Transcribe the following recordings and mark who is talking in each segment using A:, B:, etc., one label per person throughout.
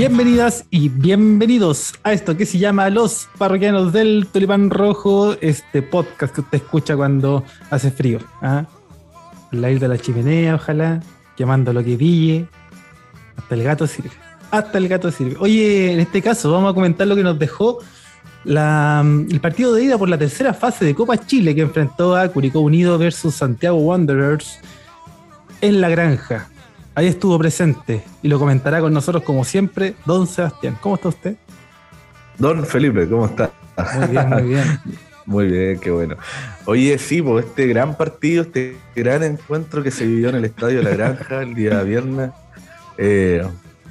A: Bienvenidas y bienvenidos a esto que se llama Los Parroquianos del Tulipán Rojo, este podcast que usted escucha cuando hace frío. ¿ah? La isla de la chimenea, ojalá, quemando lo que pille. Hasta el gato sirve. Hasta el gato sirve. Oye, en este caso vamos a comentar lo que nos dejó el partido de ida por la tercera fase de Copa Chile que enfrentó a Curicó Unido versus Santiago Wanderers en la granja. Ahí estuvo presente y lo comentará con nosotros como siempre, don Sebastián. ¿Cómo está usted?
B: Don Felipe, ¿cómo está?
A: Muy bien, muy bien.
B: muy bien, qué bueno. Oye, sí, pues este gran partido, este gran encuentro que se vivió en el Estadio de la Granja el día viernes. Eh,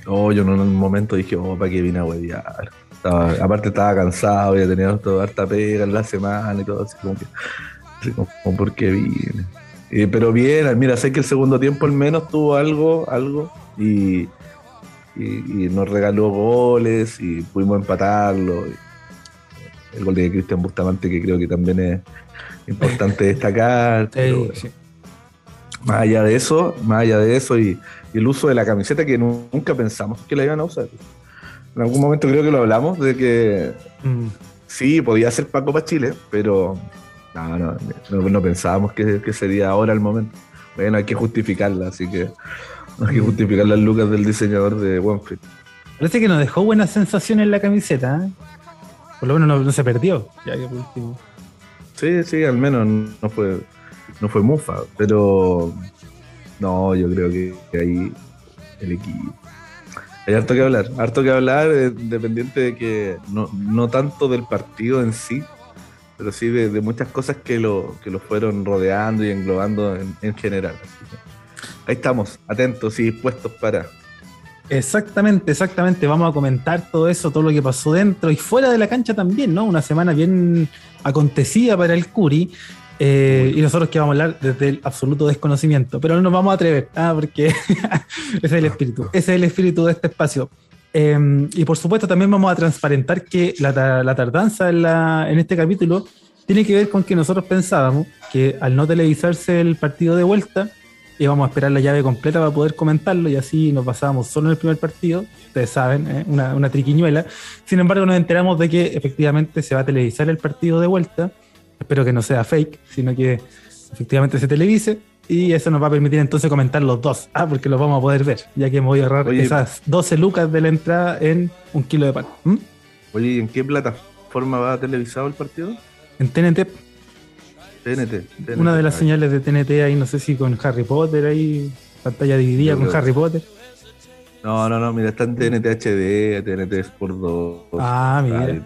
B: oh, yo en un momento dije, oh, ¿para qué vine a huevear? aparte estaba cansado, había tenido harta pega en la semana y todo, así como que, así como, ¿por qué vine? Eh, pero bien, mira, sé que el segundo tiempo al menos tuvo algo, algo, y, nos regaló goles y pudimos empatarlo. El gol de Cristian Bustamante, que creo que también es importante destacar. Más allá de eso, más allá de eso, y, el uso de la camiseta que nunca pensamos que la iban a usar. En algún momento creo que lo hablamos de que mm. sí, podía ser Paco para Chile, pero no, no, no, pensábamos que, sería ahora el momento. Bueno, hay que justificarla, así que hay que justificar las lucas del diseñador de OneFit.
A: Parece que nos dejó buena sensación en la camiseta, ¿eh? Por lo menos no, se perdió, ya que por último.
B: Sí, sí, al menos no fue, no fue mufa, pero no, yo creo que ahí el equipo. Hay harto que hablar, harto que hablar, eh, dependiente de que no, no tanto del partido en sí, pero sí de, muchas cosas que lo, que lo fueron rodeando y englobando en, general. ahí estamos, atentos y dispuestos para.
A: Exactamente, exactamente. Vamos a comentar todo eso, todo lo que pasó dentro y fuera de la cancha también, ¿no? Una semana bien acontecida para el Curi. Eh, y nosotros que vamos a hablar desde el absoluto desconocimiento, pero no nos vamos a atrever, ¿ah? porque ese es el espíritu, ese es el espíritu de este espacio. Em, y por supuesto también vamos a transparentar que la, tardanza en, este capítulo tiene que ver con que nosotros pensábamos que al no televisarse el partido de vuelta, íbamos a esperar la llave completa para poder comentarlo y así nos pasábamos solo en el primer partido, ustedes saben, ¿eh? una, una triquiñuela. Sin embargo, nos enteramos de que efectivamente se va a televisar el partido de vuelta, espero que no sea fake, sino que efectivamente se televise y eso nos va a permitir entonces comentar los dos. Ah, porque los vamos a poder ver, ya que me voy a ahorrar esas 12 lucas de la entrada en un kilo de pan. ¿Mm?
B: Oye, ¿y en qué plataforma va televisado el partido?
A: En TNT. TNT. Una de las señales de TNT ahí, no sé si con Harry Potter ahí, pantalla dividida con Harry Potter.
B: No, no, no, mira, está en TNT HD, TNT Sport 2.
A: Ah, mira.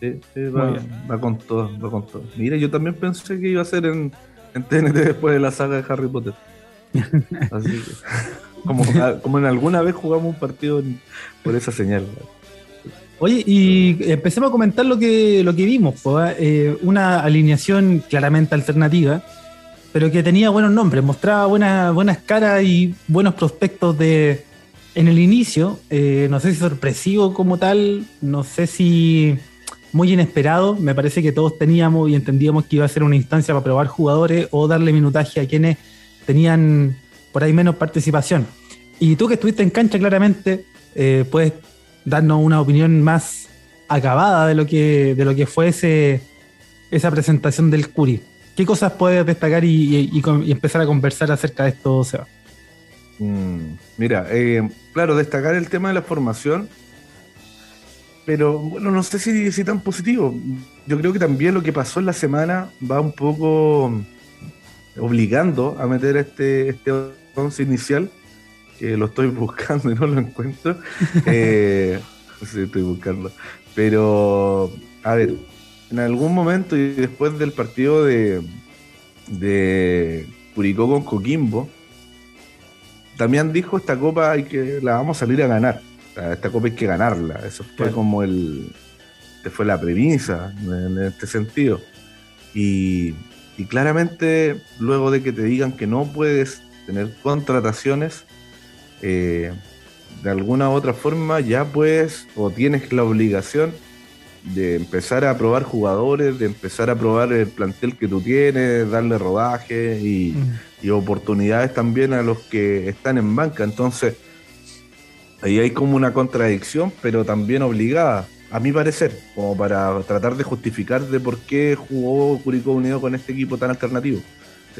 B: Sí, sí, va, va, con todo, va con todo. Mira, yo también pensé que iba a ser en en TNT después de la saga de Harry Potter. Así que, como, como en alguna vez jugamos un partido por esa señal.
A: Oye, y empecemos a comentar lo que, lo que vimos. Eh, una alineación claramente alternativa, pero que tenía buenos nombres, mostraba buenas, buenas caras y buenos prospectos de en el inicio. Eh, no sé si sorpresivo como tal, no sé si muy inesperado. Me parece que todos teníamos y entendíamos que iba a ser una instancia para probar jugadores o darle minutaje a quienes tenían por ahí menos participación. Y tú que estuviste en cancha claramente, eh, puedes darnos una opinión más acabada de lo que, de lo que fue ese, esa presentación del Curi. ¿Qué cosas puedes destacar y, empezar a conversar acerca de esto, Seba?
B: Mm, mira, eh, claro, destacar el tema de la formación pero bueno, no sé si, tan positivo. Yo creo que también lo que pasó en la semana va un poco obligando a meter este, este once inicial, que lo estoy buscando y no lo encuentro. eh, sí, estoy buscando. Pero, a ver, en algún momento y después del partido de, de Curicó con Coquimbo, también dijo esta copa hay que la vamos a salir a ganar esta copa hay que ganarla. Eso fue como el. fue la premisa en, este sentido. Y, claramente, luego de que te digan que no puedes tener contrataciones, eh, de alguna u otra forma ya puedes o tienes la obligación de empezar a probar jugadores, de empezar a probar el plantel que tú tienes, darle rodaje y, y oportunidades también a los que están en banca. Entonces, ahí hay como una contradicción, pero también obligada, a mi parecer, como para tratar de justificar de por qué jugó Curicó Unido con este equipo tan alternativo.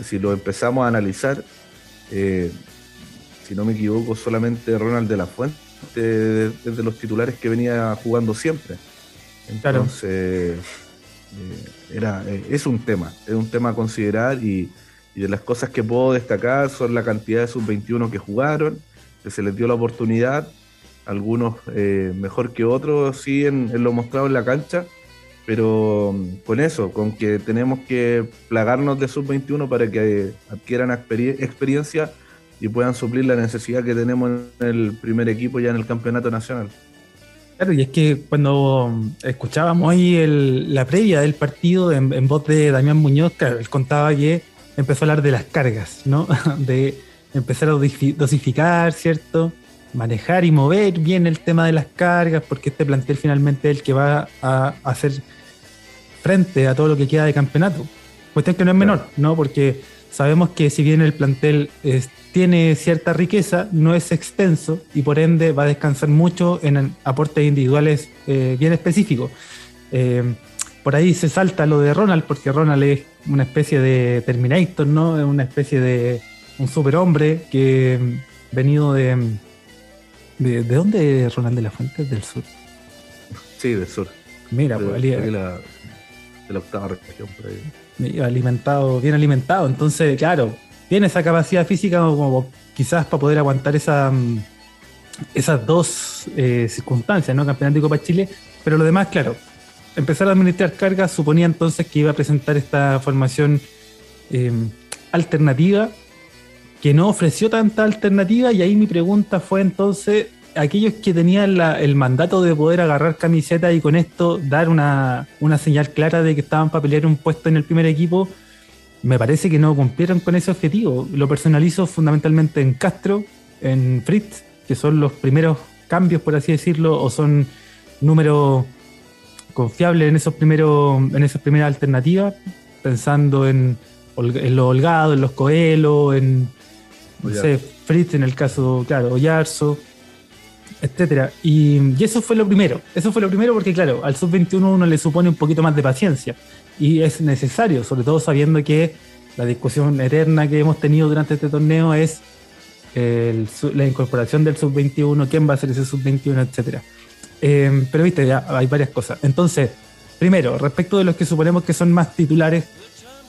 B: Si lo empezamos a analizar, eh, si no me equivoco, solamente Ronald de la Fuente es de los titulares que venía jugando siempre. Entonces, eh, era, eh, es un tema, es un tema a considerar y, de las cosas que puedo destacar son la cantidad de sub-21 que jugaron, que se les dio la oportunidad, algunos eh, mejor que otros, sí, en, lo mostrado en la cancha, pero mm, con eso, con que tenemos que plagarnos de sub-21 para que adquieran experiencia y puedan suplir la necesidad que tenemos en el primer equipo ya en el campeonato nacional.
A: Claro, y es que cuando escuchábamos ahí la previa del partido en, voz de Damián Muñoz, él contaba que empezó a hablar de las cargas, ¿no? De empezar a dosificar, ¿cierto? Manejar y mover bien el tema de las cargas, porque este plantel finalmente es el que va a hacer frente a todo lo que queda de campeonato. Cuestión que no es menor, ¿no? Porque sabemos que si bien el plantel es tiene cierta riqueza, no es extenso y por ende va a descansar mucho en aportes individuales eh, bien específicos. Eh, por ahí se salta lo de Ronald, porque Ronald es una especie de Terminator, ¿no? Es una especie de un superhombre que mm, venido de, de. ¿De dónde es Ronald de la Fuente? Del sur.
B: Sí, del sur.
A: Mira, pues,
B: de, la, de la octava región por ahí.
A: Alimentado, bien alimentado. Entonces, claro, tiene esa capacidad física como quizás para poder aguantar esa, mm, esas dos eh, circunstancias, ¿no? Campeonato de Copa Chile, pero lo demás, claro, empezar a administrar cargas suponía entonces que iba a presentar esta formación em, alternativa que no ofreció tanta alternativa y ahí mi pregunta fue entonces aquellos que tenían el mandato de poder agarrar camiseta y con esto dar una, una señal clara de que estaban para pelear un puesto en el primer equipo, me parece que no cumplieron con ese objetivo. Lo personalizo fundamentalmente en Castro, en Fritz, que son los primeros cambios, por así decirlo, o son números confiables en esos primeros, en esas primeras alternativas, pensando en, en los Holgado, en los Coelho, en no sé, Fritz en el caso, claro, Oyarzo, etcétera. Y, y, eso fue lo primero. Eso fue lo primero porque, claro, al sub-21 uno le supone un poquito más de paciencia y es necesario, sobre todo sabiendo que la discusión eterna que hemos tenido durante este torneo es la incorporación del sub-21, quién va a ser ese sub-21, etcétera. Em, pero viste, ya hay varias cosas. Entonces, primero, respecto de los que suponemos que son más titulares,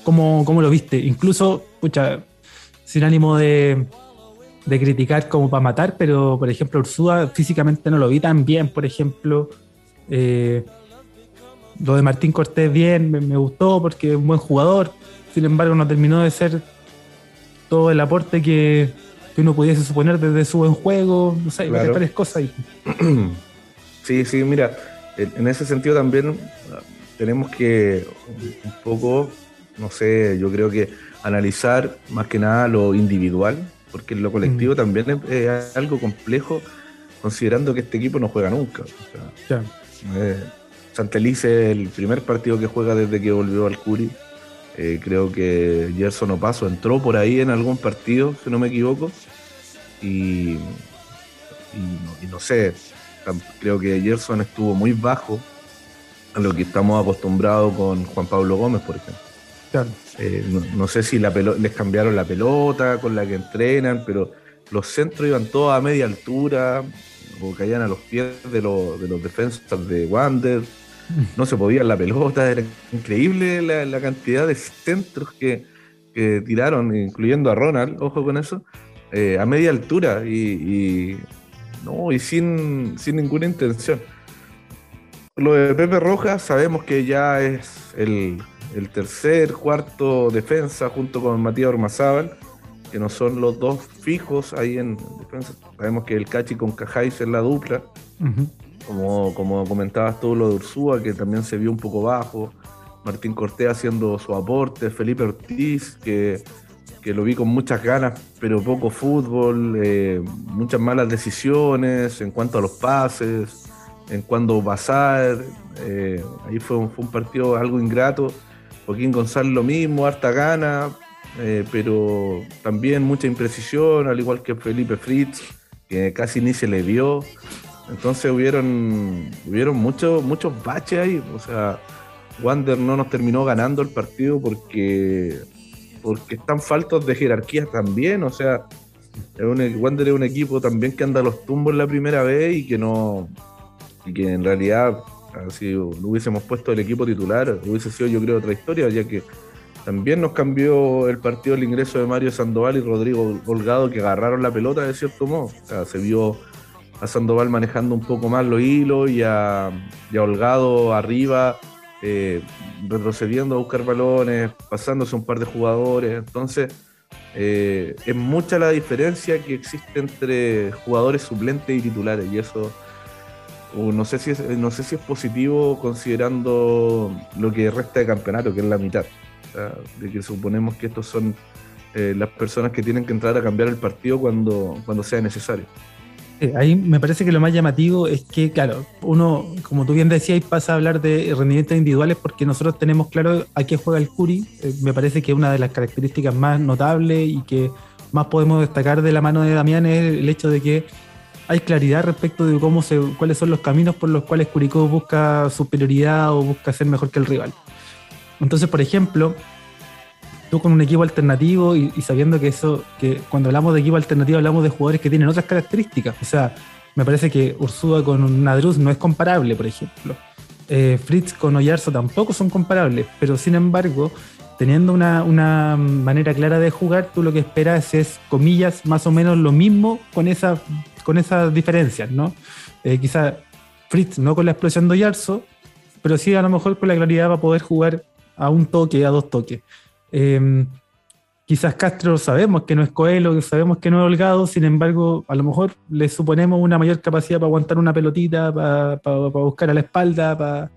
A: ¿cómo, cómo lo viste? Incluso, pucha, sin ánimo de, de criticar como para matar, pero por ejemplo, Ursúa físicamente no lo vi tan bien, por ejemplo. Eh, lo de Martín Cortés bien, me, gustó porque es un buen jugador. Sin embargo, no terminó de ser todo el aporte que, uno pudiese suponer desde su buen juego. No sé, claro. varias cosas ahí.
B: Sí, sí, mira, en ese sentido también tenemos que un poco, no sé, yo creo que analizar más que nada lo individual, porque lo colectivo mm. también es, algo complejo, considerando que este equipo no juega nunca. Eh, Santelice el primer partido que juega desde que volvió al Curi. Eh, creo que Gerson Opaso entró por ahí en algún partido, si no me equivoco. Y, no, sé, creo que Gerson estuvo muy bajo a lo que estamos acostumbrados con Juan Pablo Gómez, por ejemplo. Eh, no, sé si la les cambiaron la pelota con la que entrenan, pero los centros iban todos a media altura o caían a los pies de, de los defensas de Wander. No se podía la pelota, era increíble la, cantidad de centros que, tiraron, incluyendo a Ronald, ojo con eso, eh, a media altura y, no, y sin, sin ninguna intención. Lo de Pepe Rojas sabemos que ya es el, tercer, cuarto defensa junto con Matías Ormazábal, que no son los dos fijos ahí en defensa. Sabemos que el Cachi con Cajáis es la dupla. Como, como comentabas tú, lo de Ursúa, que también se vio un poco bajo. Martín Cortés haciendo su aporte. Felipe Ortiz, que, lo vi con muchas ganas, pero poco fútbol. Eh, muchas malas decisiones en cuanto a los pases, en cuándo pasar. Eh, ahí fue un, fue un partido algo ingrato. Joaquín González lo mismo, harta gana, eh, pero también mucha imprecisión, al igual que Felipe Fritz que casi ni se le vio. Entonces hubieron, hubieron muchos, muchos baches ahí. O sea, Wander no nos terminó ganando el partido porque, porque están faltos de jerarquía también. O sea, Wander es un equipo también que anda a los tumbos la primera vez y que no. Y que en realidad, si lo hubiésemos puesto el equipo titular, hubiese sido, yo creo, otra historia, ya que también nos cambió el partido el ingreso de Mario Sandoval y Rodrigo Holgado, que agarraron la pelota de cierto modo. Se vio a Sandoval manejando un poco más los hilos y a, Holgado arriba, eh, retrocediendo a buscar balones, pasándose un par de jugadores. Entonces, eh, es mucha la diferencia que existe entre jugadores suplentes y titulares, y eso no sé si es, no sé si es positivo considerando lo que resta de campeonato, que es la mitad. de que suponemos que estos son eh, las personas que tienen que entrar a cambiar el partido cuando, cuando sea necesario.
A: Eh, ahí me parece que lo más llamativo es que, claro, uno, como tú bien decías, pasa a hablar de rendimientos individuales porque nosotros tenemos claro a qué juega el Curi. Eh, me parece que una de las características más notables y que más podemos destacar de la mano de Damián es el hecho de que hay claridad respecto de cómo se, cuáles son los caminos por los cuales Curicó busca superioridad o busca ser mejor que el rival. Entonces, por ejemplo, tú con un equipo alternativo y, sabiendo que eso, que cuando hablamos de equipo alternativo hablamos de jugadores que tienen otras características. O sea, me parece que Ursúa con Nadruz no es comparable, por ejemplo. Eh, Fritz con Oyarzo tampoco son comparables, pero sin embargo, teniendo una, manera clara de jugar, tú lo que esperas es, comillas, más o menos lo mismo con, esa, con esas diferencias, ¿no? Eh, quizá Fritz no con la explosión de Oyarzo, pero sí a lo mejor con la claridad va a poder jugar a un toque, a dos toques. Em, quizás Castro sabemos que no es Coelho, sabemos que no es Holgado, sin embargo, a lo mejor le suponemos una mayor capacidad para aguantar una pelotita, para, buscar a la espalda, para,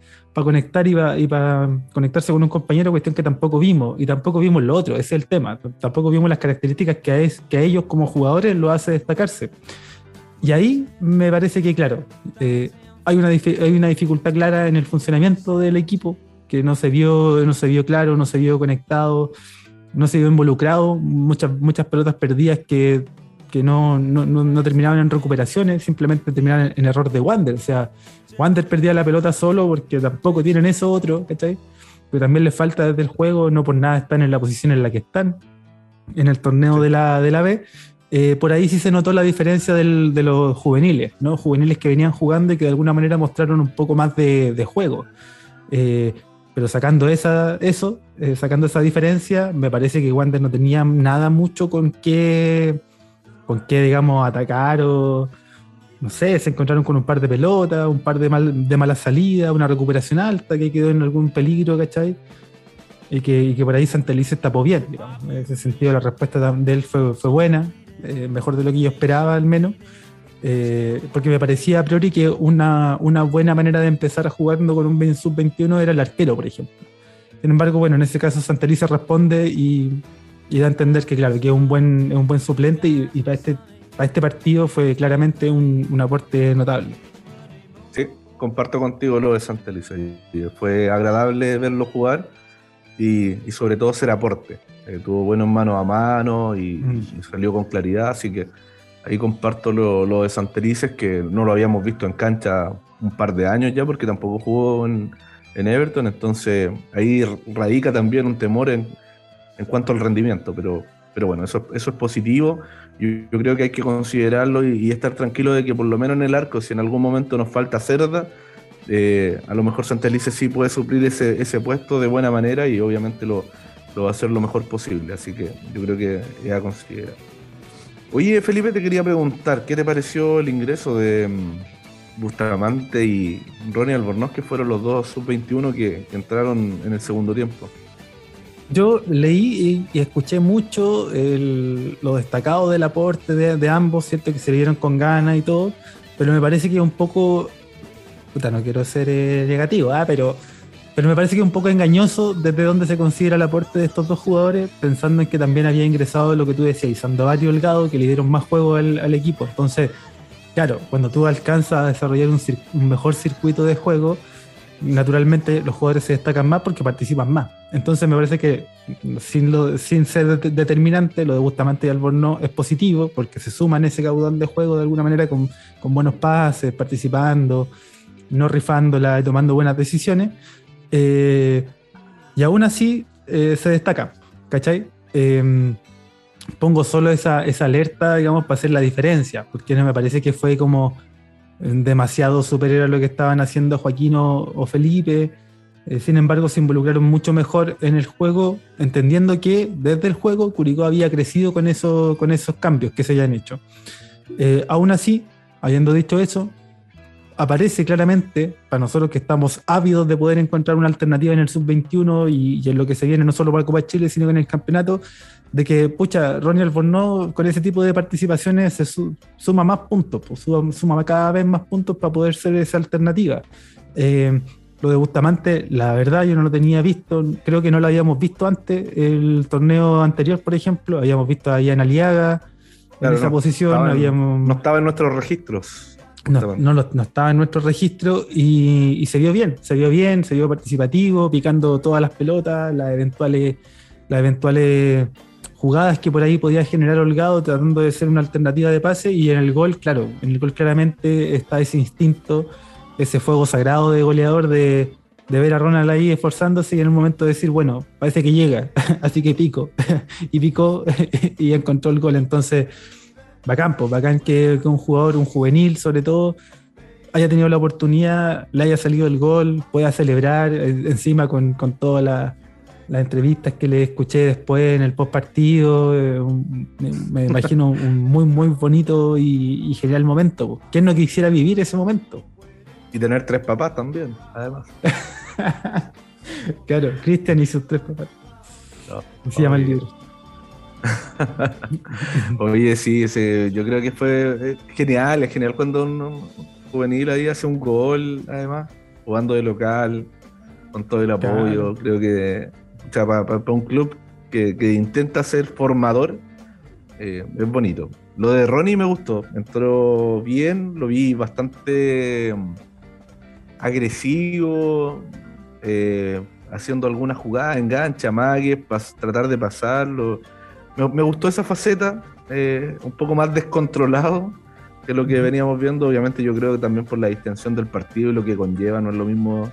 A: conectar y para, conectarse con un compañero, cuestión que tampoco vimos, y tampoco vimos lo otro, ese es el tema, tampoco vimos las características que a, que a ellos como jugadores lo hace destacarse. Y ahí me parece que, claro, eh, hay, una, hay una dificultad clara en el funcionamiento del equipo, que no se vio, no se vio claro, no se vio conectado, no se vio involucrado, muchas, muchas pelotas perdidas que, no, no, terminaban en recuperaciones, simplemente terminaban en, error de Wander. O sea, Wander perdía la pelota solo porque tampoco tienen eso otro, ¿cachai? Pero también les falta desde el juego, no por nada están en la posición en la que están, en el torneo de la, de la B. Eh, por ahí sí se notó la diferencia de los juveniles, ¿no? Juveniles que venían jugando y que de alguna manera mostraron un poco más de, juego. Eh, pero sacando esa, eso, eh, sacando esa diferencia, me parece que Wander no tenía nada mucho con qué, con qué, digamos, atacar o, no sé, se encontraron con un par de pelotas, un par de, mal, de malas salidas, una recuperación alta que quedó en algún peligro, ¿cachai? Y que, por ahí Santelice tapó bien, digamos. En ese sentido, la respuesta de él fue buena, eh, mejor de lo que yo esperaba al menos. Eh, porque me parecía a priori que una, buena manera de empezar jugando con un sub-21 era el arquero, por ejemplo. Sin embargo, bueno, en ese caso Santelice responde y, da a entender que, claro, que es un buen, un buen suplente y, para, este, para este partido fue claramente un, aporte notable.
B: Sí, comparto contigo lo de Santelice. Fue agradable verlo jugar y, sobre todo ser aporte. Eh, tuvo buenos manos a mano y, mm. salió con claridad, así que Ahí comparto lo, de Santerices, que no lo habíamos visto en cancha un par de años ya, porque tampoco jugó en, Everton. Entonces ahí radica también un temor en, cuanto al rendimiento. Pero, pero bueno, eso, eso es positivo. Yo, yo creo que hay que considerarlo y, estar tranquilo de que por lo menos en el arco, si en algún momento nos falta cerda, eh, a lo mejor Santelices sí puede suplir ese, ese puesto de buena manera y obviamente lo, lo va a hacer lo mejor posible. Así que yo creo que es a considerar. Oye, Felipe, te quería preguntar, ¿qué te pareció el ingreso de mm, Bustamante y Ronnie Albornoz, que fueron los dos sub-21 que, entraron en el segundo tiempo?
A: Yo leí y, escuché mucho lo destacado del aporte de, ambos, ¿cierto? Que se vieron con ganas y todo, pero me parece que un poco, no quiero ser eh, negativo, ¿ah? pero pero me parece que es un poco engañoso desde dónde se considera el aporte de estos dos jugadores, pensando en que también había ingresado lo que tú decías, Sandoval y Holgado, que le dieron más juego al, equipo. Entonces, claro, cuando tú alcanzas a desarrollar un, mejor circuito de juego, naturalmente los jugadores se destacan más porque participan más. Entonces me parece que sin, lo, sin ser determinante, lo de Bustamante y Alborno es positivo porque se suman ese caudal de juego de alguna manera con, buenos pases, participando, no rifándola y tomando buenas decisiones. Eh, y aún así eh, se destaca, ¿cachai? Em, pongo solo esa, alerta, digamos, para hacer la diferencia, porque no me parece que fue como demasiado superior a lo que estaban haciendo Joaquín o, Felipe. Eh, sin embargo, se involucraron mucho mejor en el juego, entendiendo que desde el juego Curicó había crecido con, eso, con esos cambios que se hayan hecho. Eh, aún así, habiendo dicho eso, aparece claramente, para nosotros que estamos ávidos de poder encontrar una alternativa en el sub-21 y, y, en lo que se viene no solo para Copa Chile, sino en el campeonato, de que, pucha, Ronnie Albornoz con ese tipo de participaciones se suma más puntos, pues, suma, cada vez más puntos para poder ser esa alternativa. Eh, lo de Bustamante, la verdad, yo no lo tenía visto, creo que no lo habíamos visto antes, el torneo anterior, por ejemplo, habíamos visto a Ian Aliaga en esa posición,
B: no estaba en nuestros registros.
A: No, no, estaba en nuestro registro y, y, se vio bien, se vio bien, se vio participativo, picando todas las pelotas, las eventuales, las eventuales jugadas que por ahí podía generar Holgado tratando de ser una alternativa de pase y en el gol, claro, en el gol claramente está ese instinto, ese fuego sagrado de goleador de, ver a Ronald ahí esforzándose y en el momento de decir, bueno, parece que llega, así que pico, y picó y encontró el gol. Entonces, bacán, pues, bacán que, un jugador, un juvenil sobre todo, haya tenido la oportunidad, le haya salido el gol, pueda celebrar eh, encima con, con toda la las entrevistas que le escuché después en el post partido, eh, me, imagino un muy, muy bonito y, genial momento. ¿Quién no quisiera vivir ese momento?
B: Y tener tres papás también, además.
A: claro, Cristian y sus tres papás. se llama el libro.
B: Oye, sí, yo creo que fue eh, genial, es genial cuando un, juvenil ahí hace un gol, además, jugando de local, con todo el apoyo. Creo que sea, para, un club que, intenta ser formador, eh, es bonito. Lo de Ronnie me gustó, entró bien, lo vi bastante mm, agresivo, eh, haciendo algunas jugadas, engancha, mague, para tratar de pasarlo. Me, gustó esa faceta, eh, un poco más descontrolado que lo que veníamos viendo. Obviamente, yo creo que también por la distensión del partido y lo que conlleva, no es lo mismo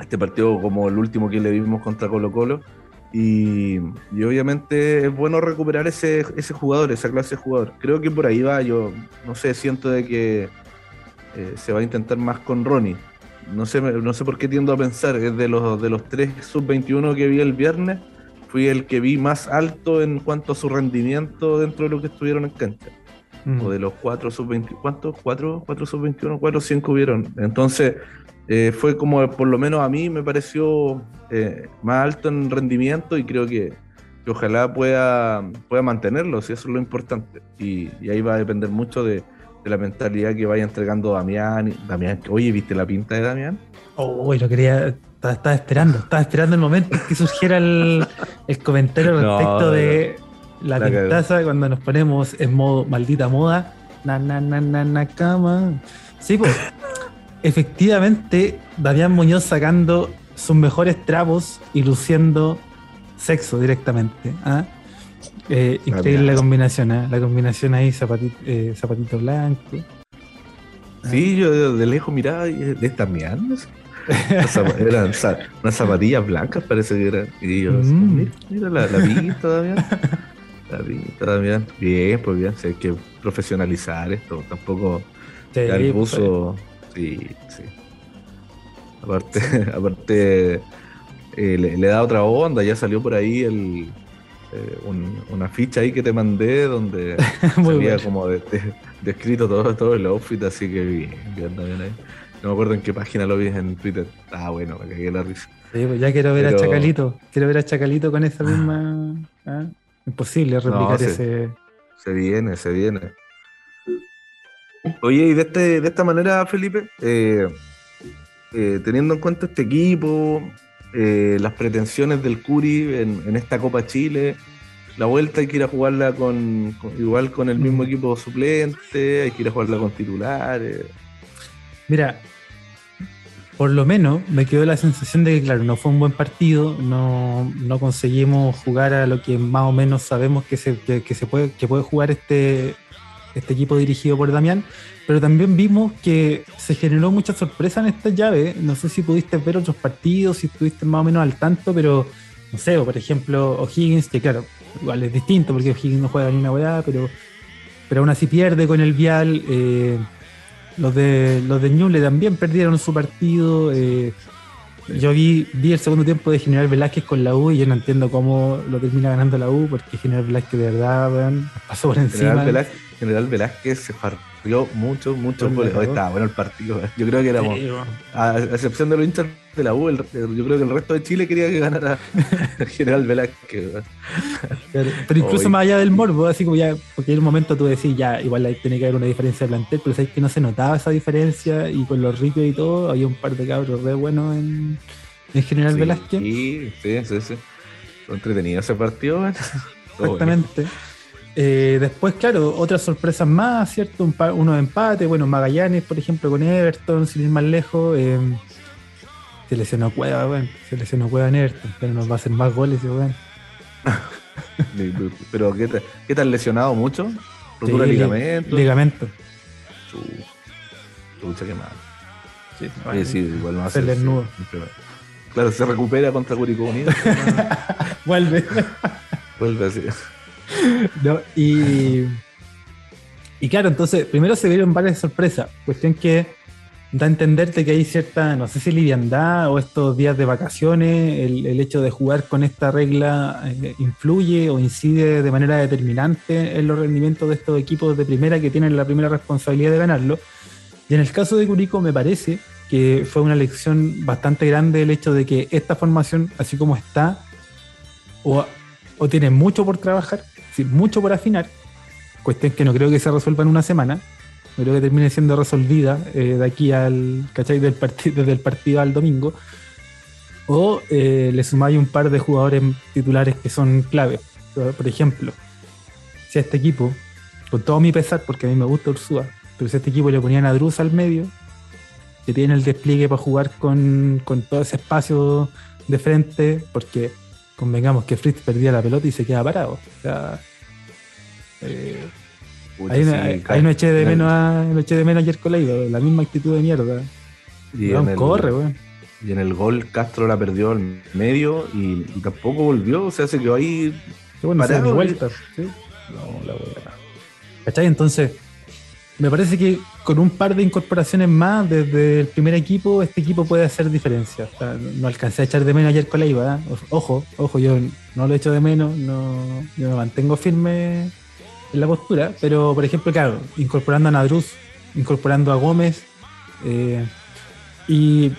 B: este partido como el último que le vimos contra Colo Colo. Y, obviamente es bueno recuperar ese, ese jugador, esa clase de jugador. Creo que por ahí va, yo no sé, siento de que eh, se va a intentar más con Ronnie. No sé, no sé por qué tiendo a pensar, es de los, de los tres sub-21 que vi el viernes, fui el que vi más alto en cuanto a su rendimiento dentro de lo que estuvieron en cancha. Mm. O de los cuatro sub-21, ¿cuántos? ¿Cuatro, cuatro sub-21? ¿Cuatro o cinco hubieron? Entonces, eh, fue como, por lo menos a mí, me pareció eh, más alto en rendimiento y creo que, ojalá pueda, pueda mantenerlo, si eso es lo importante. Y, ahí va a depender mucho de, la mentalidad que vaya entregando Damián. Damián, oye, ¿viste la pinta de Damián?
A: Oh, lo quería, estaba, esperando, estaba esperando el momento que surgiera el, comentario respecto de la, pintaza cuando nos ponemos en modo maldita moda. Na, na, na, na, na, cama. Sí, pues efectivamente, Damián Muñoz sacando sus mejores trapos y luciendo sexo directamente. ¿ah? Eh, increíble la combinación, ¿ah? la combinación ahí, zapatito, eh, zapatito blanco.
B: Sí, yo de lejos miraba y de Eran unas zapatillas blancas, parece que eran. Y yo, mm. mira, la, la pista, Damián. La pista, Damián. Bien, pues bien, hay que profesionalizar esto. Tampoco sí, el buzo. Pues, Sí, sí. Aparte, aparte eh, le, da otra onda, ya salió por ahí el, eh, una ficha ahí que te mandé donde había como descrito todo, todo el outfit, así que bien, bien, ahí. No me acuerdo en qué página lo vi en Twitter. Ah, bueno, me cagué la risa.
A: Sí, pues ya quiero ver a Chacalito. Quiero ver a Chacalito con esa misma. ¿ah? Imposible replicar ese.
B: Se viene, se viene. Oye, y de, este, de esta manera, Felipe, eh, eh, teniendo en cuenta este equipo, eh, las pretensiones del Curi en, esta Copa Chile, la vuelta hay que ir a jugarla con, igual con el mismo equipo suplente, hay que ir a jugarla con titulares.
A: Mira, por lo menos me quedó la sensación de que, claro, no fue un buen partido, no, no conseguimos jugar a lo que más o menos sabemos que se, que, se puede, que puede jugar este, este equipo dirigido por Damián, pero también vimos que se generó mucha sorpresa en esta llave. No sé si pudiste ver otros partidos, si estuviste más o menos al tanto, pero no sé, por ejemplo, O'Higgins, que claro, igual es distinto porque O'Higgins no juega ni una weá, pero, pero aún así pierde con el Vial. Eh, los de los de Ñuble también perdieron su partido. Eh, yo vi, vi el segundo tiempo de General Velázquez con la U y yo no entiendo cómo lo termina ganando la U, porque General Velázquez de verdad pasó por encima.
B: General Velázquez, General Velázquez se partió mucho, mucho goles. estaba bueno el partido. ¿eh? Yo creo que éramos, a, excepción de los hinchas de la U, yo creo que el resto de Chile quería que ganara el General Velázquez.
A: Pero, incluso más allá del morbo, así como ya, porque en un momento tú decís, ya, igual tiene que haber una diferencia de plantel, pero sabes que no se notaba esa diferencia y con los ricos y todo, había un par de cabros re buenos en, General Velázquez.
B: Sí, sí, sí, sí. Entretenido ese partido,
A: Exactamente. Eh, después, claro, otras sorpresas más, ¿cierto? Un uno de empate, bueno, Magallanes, por ejemplo, con Everton, sin ir más lejos. Eh, se lesionó Cueva, weón. Se lesionó Cueva en Everton, pero nos va a hacer más goles, weón.
B: pero, ¿qué, tal, ¿qué tal lesionado mucho? ¿Rotura de ligamento?
A: Ligamento.
B: Chucha, qué mal. Sí, sí, igual no
A: hace. Se nudo.
B: Claro, se recupera contra Curicó Unido.
A: Vuelve.
B: Vuelve así.
A: y, y claro, entonces, primero se vieron varias sorpresas. Cuestión que da a entenderte que hay cierta, no sé si liviandad o estos días de vacaciones, el, hecho de jugar con esta regla eh, influye o incide de manera determinante en los rendimientos de estos equipos de primera que tienen la primera responsabilidad de ganarlo. Y en el caso de Curico me parece que fue una lección bastante grande el hecho de que esta formación, así como está, o, o tiene mucho por trabajar, mucho por afinar, cuestión que no creo que se resuelva en una semana, creo que termine siendo resolvida eh, de aquí al, ¿cachai? Del desde el partido al domingo, o eh, le sumáis un par de jugadores titulares que son clave. Por ejemplo, si a este equipo, con todo mi pesar, porque a mí me gusta Ursúa, pero si a este equipo le ponían a Drus al medio, que tiene el despliegue para jugar con, con todo ese espacio de frente, porque convengamos que Fritz perdía la pelota y se queda parado. O sea, eh, ahí, no, eché de menos a, no eché de menos ayer la misma actitud de mierda.
B: Y el, corre, Y en el gol Castro la perdió al medio y, tampoco volvió, o sea, se quedó ahí.
A: Qué bueno, parado, vuelta. ¿sí? No, la ¿Cachai? Entonces, me parece que con un par de incorporaciones más desde el primer equipo, este equipo puede hacer diferencia. no alcancé a echar de menos ayer con la IVA. ¿eh? Ojo, ojo, yo no lo echo de menos, no, yo me mantengo firme en la postura, pero por ejemplo, claro, incorporando a Nadruz, incorporando a Gómez, eh, y,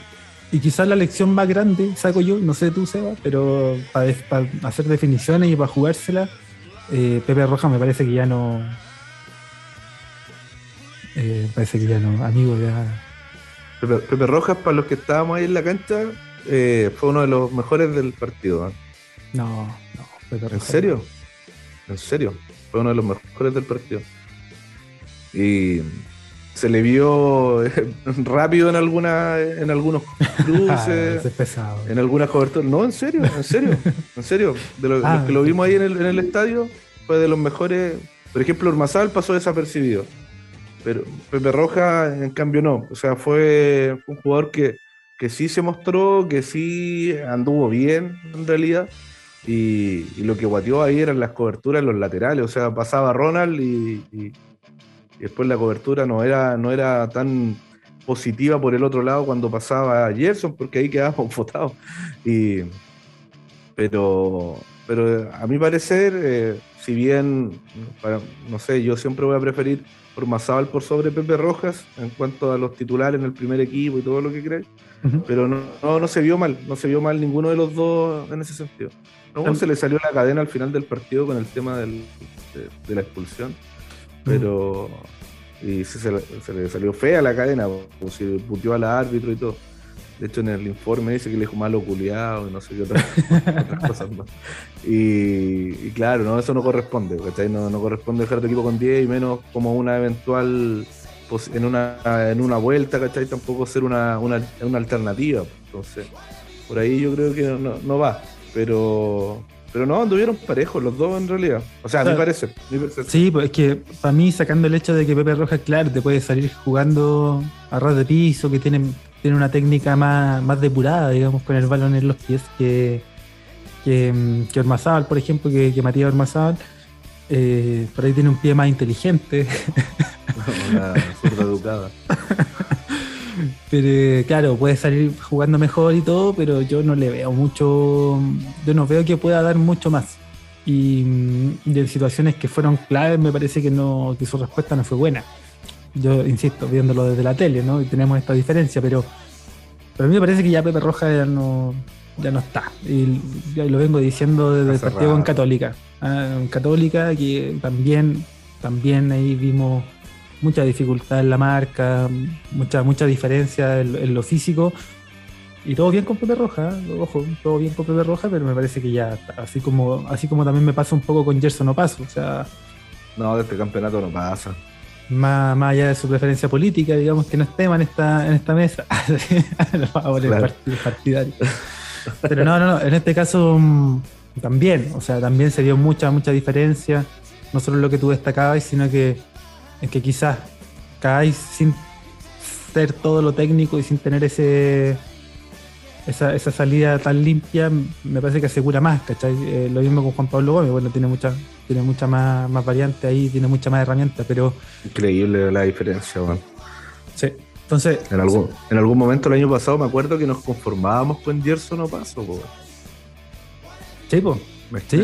A: quizás la lección más grande, saco yo, no sé tú, Seba, pero para, hacer definiciones y para jugársela, eh, Pepe Roja me parece que ya no eh, parece que ya no, amigo, ya.
B: Pepe, Rojas, para los que estábamos ahí en la cancha, eh, fue uno de los mejores del partido.
A: ¿eh? No, no,
B: Pepe ¿En serio? ¿En serio? Fue uno de los mejores del partido. Y se le vio rápido en alguna en algunos cruces en algunas coberturas no en serio en serio en serio de los, ah, que lo vimos ahí en el, en el, estadio fue de los mejores por ejemplo Ormazal pasó desapercibido pero Pepe Roja, en cambio, no. O sea, fue un jugador que, sí se mostró, que sí anduvo bien, en realidad. Y, lo que guateó ahí eran las coberturas los laterales. O sea, pasaba Ronald y, después la cobertura no era, no era tan positiva por el otro lado cuando pasaba Gerson, porque ahí quedábamos votados. Pero, pero a mi parecer, eh, si bien, no sé, yo siempre voy a preferir por Mazábal por sobre Pepe Rojas en cuanto a los titulares en el primer equipo y todo lo que crees. Pero no, no, se vio mal, no se vio mal ninguno de los dos en ese sentido. No, se le salió la cadena al final del partido con el tema de, la expulsión, pero y se, le salió fea la cadena, como si puteó al árbitro y todo. De hecho, en el informe dice que le dijo malo culiado y no sé qué otras, cosas más. Y, claro, no, eso no corresponde, ¿cachai? No, no corresponde dejar tu equipo con 10 y menos como una eventual en una, en una vuelta, ¿cachai? Tampoco ser una, una, una alternativa. Entonces, por ahí yo creo que no, no va. Pero, pero no, anduvieron parejos los dos en realidad. O sea, a mí me parece.
A: Sí, pues es que para mí, sacando el hecho de que Pepe Rojas, claro, te puede salir jugando a ras de piso, que tiene, tiene una técnica más, más depurada, digamos, con el balón en los pies que, que, que Ormazábal, por ejemplo, que, que Matías Ormazábal. Eh, por ahí tiene un pie más inteligente.
B: Una zurda educada.
A: Pero claro, puede salir jugando mejor y todo, pero yo no le veo mucho, yo no veo que pueda dar mucho más. Y, en situaciones que fueron claves me parece que no que su respuesta no fue buena. Yo insisto, viéndolo desde la tele, ¿no? Y tenemos esta diferencia, pero, pero a mí me parece que ya Pepe Roja ya no, ya no está. Y ya lo vengo diciendo desde el partido en Católica. ¿ah? en Católica, que también, también ahí vimos mucha dificultad en la marca, mucha, mucha diferencia en, lo físico. Y todo bien con Pepe Roja, ojo, todo bien con Pepe Roja, pero me parece que ya, así como, así como también me pasa un poco con Gerson no paso, o sea.
B: No, de este campeonato no pasa.
A: Más, más allá de su preferencia política, digamos que no es tema en esta, en esta mesa. Ahora partidario. Pero no, no, no, en este caso mm, también, o sea, también se dio mucha, mucha diferencia, no solo lo que tú destacabas, sino que es que quizás cagáis sin ser todo lo técnico y sin tener ese esa, salida tan limpia, me parece que asegura más, ¿cachai? Eh, lo mismo con Juan Pablo Gómez, bueno, tiene mucha, tiene mucha más, más variante ahí, tiene mucha más herramientas, pero.
B: Increíble la diferencia, Juan.
A: Sí. Entonces.
B: En algún, en algún momento el año pasado me acuerdo que nos conformábamos con Gerson o paso,
A: Sí, pues. Sí,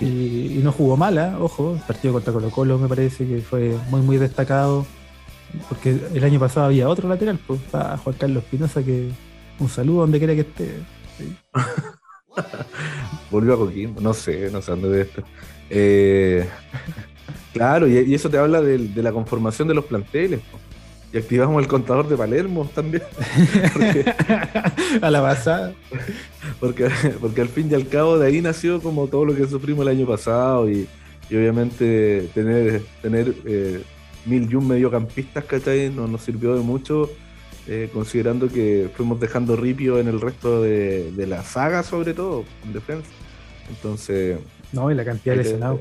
A: y, no jugó mala, ¿eh? ojo, el partido contra Colo Colo me parece que fue muy muy destacado, porque el año pasado había otro lateral, pues, a Juan Carlos Pinoza, que un saludo donde quiera que esté.
B: Volvió a Coquimbo, no sé, no sé dónde de esto. Eh, claro, y, eso te habla de, la conformación de los planteles. Y activamos el contador de Palermo también.
A: a la pasada.
B: Porque, porque al fin y al cabo de ahí nació como todo lo que sufrimos el año pasado y, obviamente tener, tener eh, mil y un mediocampistas, ¿cachai? No nos sirvió de mucho, eh, considerando que fuimos dejando ripio en el resto de, la saga, sobre todo, en defensa. Entonces.
A: No, y la cantidad de lesionados.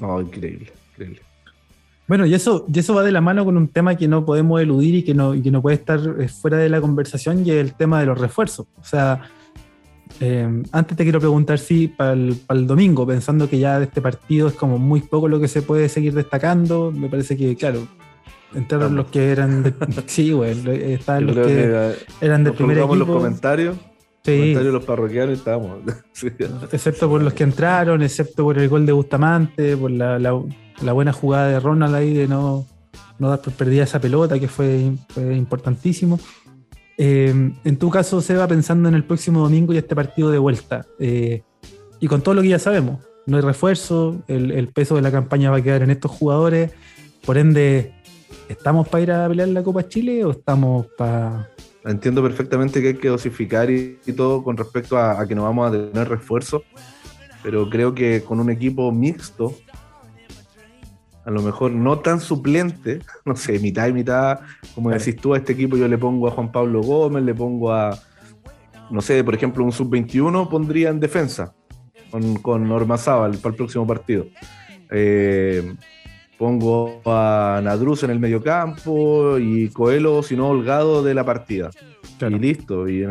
B: No, increíble, increíble.
A: Bueno, y eso, y eso va de la mano con un tema que no podemos eludir y que no, que no puede estar eh, fuera de la conversación, y es el tema de los refuerzos. O sea, eh, antes te quiero preguntar si para el, domingo, pensando que ya de este partido es como muy poco lo que se puede seguir destacando, me parece que, claro, entraron los que eran de, sí, güey, estaban los que, eran del primer equipo.
B: los comentarios. Sí. Comentarios los parroquianos estamos.
A: Excepto por los que entraron, excepto por el gol de Bustamante, por la la buena jugada de Ronald ahí de no, no dar por perdida esa pelota, que fue, importantísimo. Eh, en tu caso, se va pensando en el próximo domingo y este partido de vuelta. Eh, y con todo lo que ya sabemos, no hay refuerzo, el, peso de la campaña va a quedar en estos jugadores. Por ende, ¿estamos para ir a pelear la Copa Chile o estamos para.?
B: Entiendo perfectamente que hay que dosificar y, todo con respecto a, a, que no vamos a tener refuerzo, pero creo que con un equipo mixto a lo mejor no tan suplente, no sé, mitad y mitad, como decís tú, a este equipo yo le pongo a Juan Pablo Gómez, le pongo a, no sé, por ejemplo, un sub-21 pondría en defensa con, con Norma Zábal para el próximo partido. Eh, pongo a Nadruz en el mediocampo y Coelho, si no, holgado de la partida. Y listo. Y,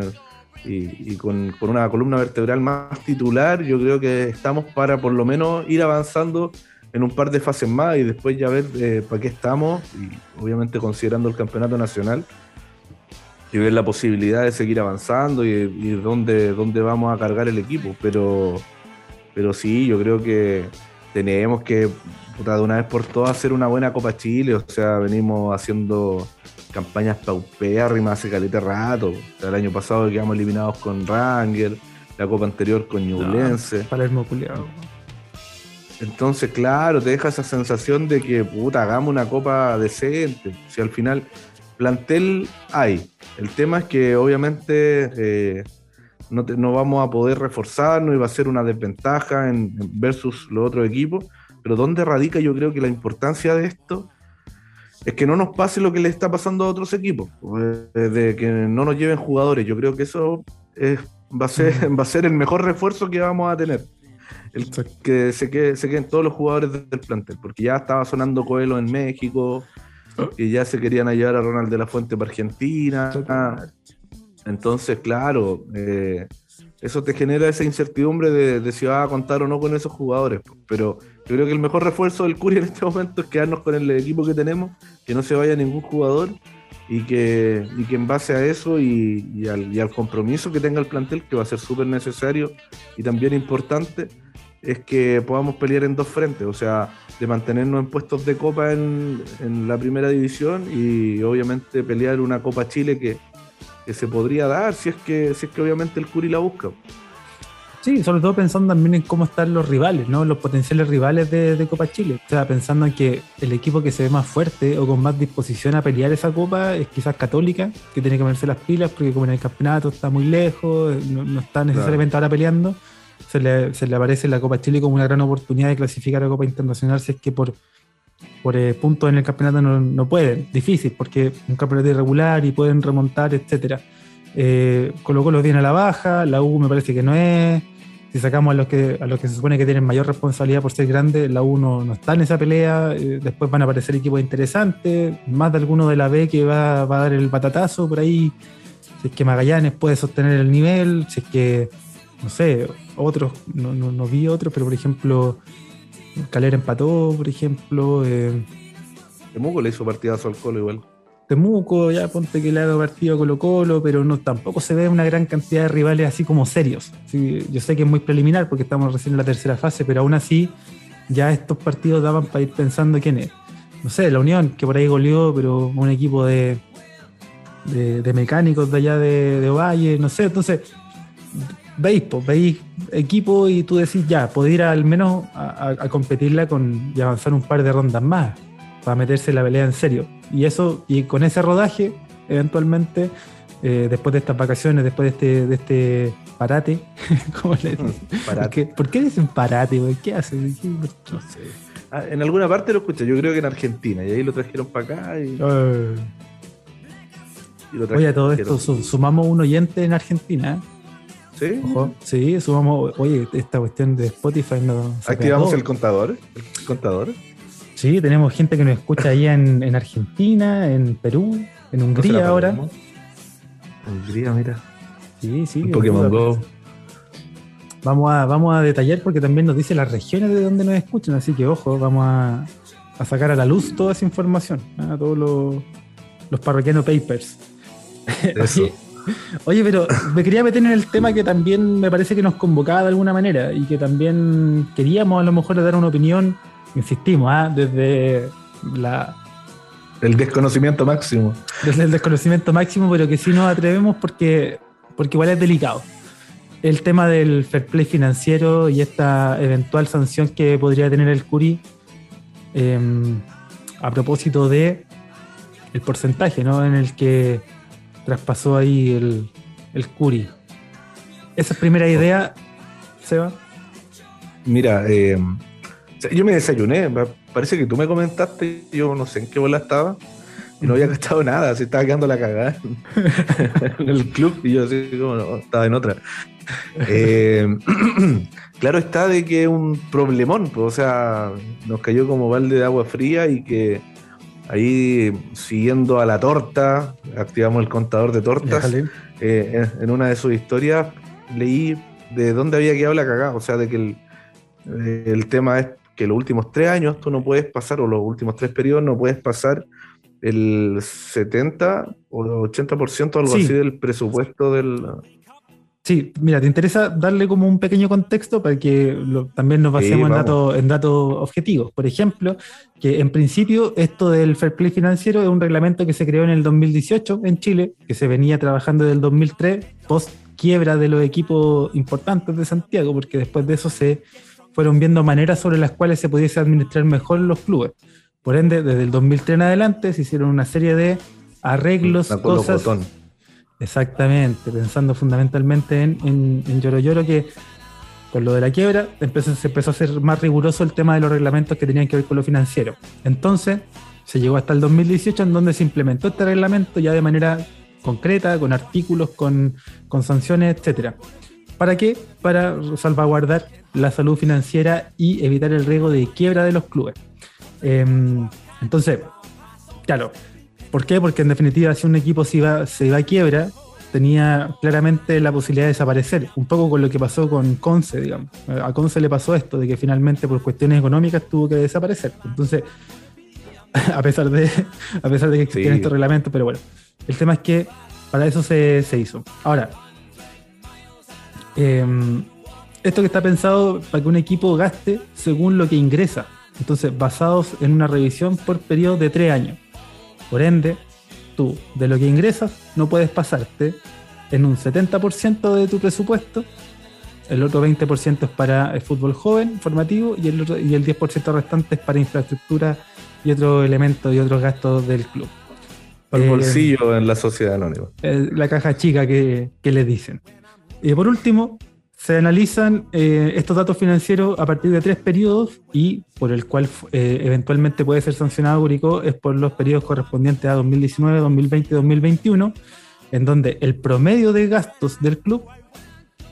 B: y, con, con, una columna vertebral más titular, yo creo que estamos para por lo menos ir avanzando en un par de fases más y después ya ver eh, para qué estamos, y obviamente considerando el campeonato nacional, y ver la posibilidad de seguir avanzando y, dónde, dónde vamos a cargar el equipo. Pero, pero sí, yo creo que tenemos que, de una vez por todas, hacer una buena Copa Chile. O sea, venimos haciendo campañas paupérrimas hace calete rato. el año pasado quedamos eliminados con Rangel, la Copa anterior con Ñublense.
A: Palermo culiado.
B: Entonces, claro, te deja esa sensación de que, puta, hagamos una copa decente. Si al final, plantel hay. El tema es que obviamente eh, no, vamos a poder reforzarnos y va a ser una desventaja en, versus los otros equipos. Pero ¿dónde radica yo creo que la importancia de esto? es que no nos pase lo que le está pasando a otros equipos, eh, de que no nos lleven jugadores. Yo creo que eso va, a ser, va a ser el mejor refuerzo que vamos a tener. El que se, quede, se queden todos los jugadores del plantel, porque ya estaba sonando Coelho en México, y ya se querían llevar a Ronald de la Fuente para Argentina. Entonces, claro, eh, eso te genera esa incertidumbre de, si vas a contar o no con esos jugadores. Pero yo creo que el mejor refuerzo del Curi en este momento es quedarnos con el equipo que tenemos, que no se vaya ningún jugador y que, que en base a eso y, al, compromiso que tenga el plantel, que va a ser súper necesario y también importante, es que podamos pelear en dos frentes, o sea, de mantenernos en puestos de copa en la primera división y obviamente pelear una Copa Chile que, que se podría dar si es que, si es que obviamente el Curi la busca.
A: Sí, sobre todo pensando también en cómo están los rivales, ¿no? Los potenciales rivales de, Copa Chile. O sea, pensando en que el equipo que se ve más fuerte o con más disposición a pelear esa copa es quizás Católica, que tiene que ponerse las pilas porque como en el campeonato está muy lejos, no, está necesariamente ahora peleando, se le, se le aparece la Copa Chile como una gran oportunidad de clasificar a Copa Internacional si es que por por eh, puntos en el campeonato no, pueden, difícil, porque un campeonato irregular y pueden remontar, etcétera. Eh, Colo Colo a la baja, la U me parece que no es. Si sacamos a los que a los que se supone que tienen mayor responsabilidad por ser grandes, la U no, está en esa pelea. Eh, después van a aparecer equipos interesantes, más de alguno de la B que va, a dar el patatazo por ahí. Si es que Magallanes puede sostener el nivel, si es que, no sé, otros, no, no, no vi otros, pero por ejemplo, Calera empató, por ejemplo. Eh,
B: Temuco le hizo partidazo al Colo igual.
A: Temuco, ya ponte que le ha dado partido a Colo Colo, pero no tampoco se ve una gran cantidad de rivales así como serios. yo sé que es muy preliminar porque estamos recién en la tercera fase, pero aún así ya estos partidos daban para ir pensando quién es. No sé, la Unión, que por ahí goleó, pero un equipo de, de, mecánicos de allá de, de Ovalle, no sé, entonces veis, pues, veis equipo y tú decís, ya, puedo ir al menos a, competirla con, y avanzar un par de rondas más para meterse en la pelea en serio. Y eso, y con ese rodaje, eventualmente, eh, después de estas vacaciones, después de este, de este parate, ¿cómo le dicen? ¿Por, qué, dicen parate? ¿Qué hacen?
B: No sé. Ah, en alguna parte lo escuché, yo creo que en Argentina, y ahí lo trajeron para acá. Y...
A: Eh. Oye, todo esto sumamos un oyente en Argentina. ¿eh?
B: Sí.
A: Ojo, sí, subamos. Oye, esta cuestión de Spotify no.
B: Activamos el contador. El contador.
A: Sí, tenemos gente que nos escucha ahí en, Argentina, en Perú, en Hungría ahora.
B: Hungría, mira.
A: Sí, sí.
B: Un Pokémon Go.
A: Vamos a, vamos a detallar porque también nos dice las regiones de donde nos escuchan, así que ojo, vamos a, sacar a la luz toda esa información, a todos los, los parroquianos papers. Eso. Oye, pero me quería meter en el tema que también me parece que nos convocaba de alguna manera y que también queríamos a lo mejor dar una opinión, insistimos, ¿ah? desde la...
B: El desconocimiento máximo.
A: Desde el desconocimiento máximo, pero que sí nos atrevemos porque, porque igual es delicado. El tema del fair play financiero y esta eventual sanción que podría tener el Curi em, a propósito de el porcentaje ¿no? en el que traspasó ahí el, el Curi. Esa primera idea, Seba.
B: Mira, eh, yo me desayuné, parece que tú me comentaste, yo no sé en qué bola estaba, y no había gastado nada, se estaba quedando la cagada en el club, y yo así como no, estaba en otra. Eh, claro está de que es un problemón, pues, o sea, nos cayó como balde de agua fría y que Ahí, siguiendo a la torta, activamos el contador de tortas. Eh, en una de sus historias leí de dónde había quedado la cagada. O sea, de que el, el tema es que los últimos tres años tú no puedes pasar, o los últimos tres periodos no puedes pasar el 70 o 80% algo así del presupuesto del,
A: Sí, mira, ¿te interesa darle como un pequeño contexto para que también nos basemos en, datos, en datos objetivos? Por ejemplo, que en principio esto del fair play financiero es un reglamento que se creó en el 2018 en Chile, que se venía trabajando desde el 2003, post quiebra de los equipos importantes de Santiago, porque después de eso se fueron viendo maneras sobre las cuales se pudiese administrar mejor los clubes. Por ende, desde el 2003 en adelante se hicieron una serie de arreglos, cosas... Exactamente, pensando fundamentalmente en, en, Lloro, que con lo de la quiebra empezó, se empezó a hacer más riguroso el tema de los reglamentos que tenían que ver con lo financiero. Entonces, Se llegó hasta el 2018 en donde se implementó este reglamento ya de manera concreta, con artículos, con, con sanciones, etcétera. ¿Para qué? Para salvaguardar la salud financiera y evitar el riesgo de quiebra de los clubes. Em, entonces, claro, ¿por qué? Porque en definitiva si un equipo se iba, se iba a quiebra, tenía claramente la posibilidad de desaparecer, un poco con lo que pasó con Conce, digamos. A Conce le pasó esto, de que finalmente por cuestiones económicas tuvo que desaparecer. Entonces, a pesar de, a pesar de que existían estos reglamentos, pero bueno, el tema es que para eso se, hizo. Ahora, em, esto que está pensado para que un equipo gaste según lo que ingresa. Entonces, basados en una revisión por periodo de tres años. Por ende, tú de lo que ingresas no puedes pasarte en un 70% de tu presupuesto, el otro 20% es para el fútbol joven, formativo, y el, otro, y el 10% restante es para infraestructura y otros elementos y otros gastos del club.
B: El eh, bolsillo en la sociedad anónima.
A: Eh, la caja chica que, que les dicen. Y por último, se analizan eh, estos datos financieros a partir de tres periodos y por el cual eh, eventualmente puede ser sancionado Curicó es por los periodos correspondientes a 2019, 2020 y 2021, en donde el promedio de gastos del club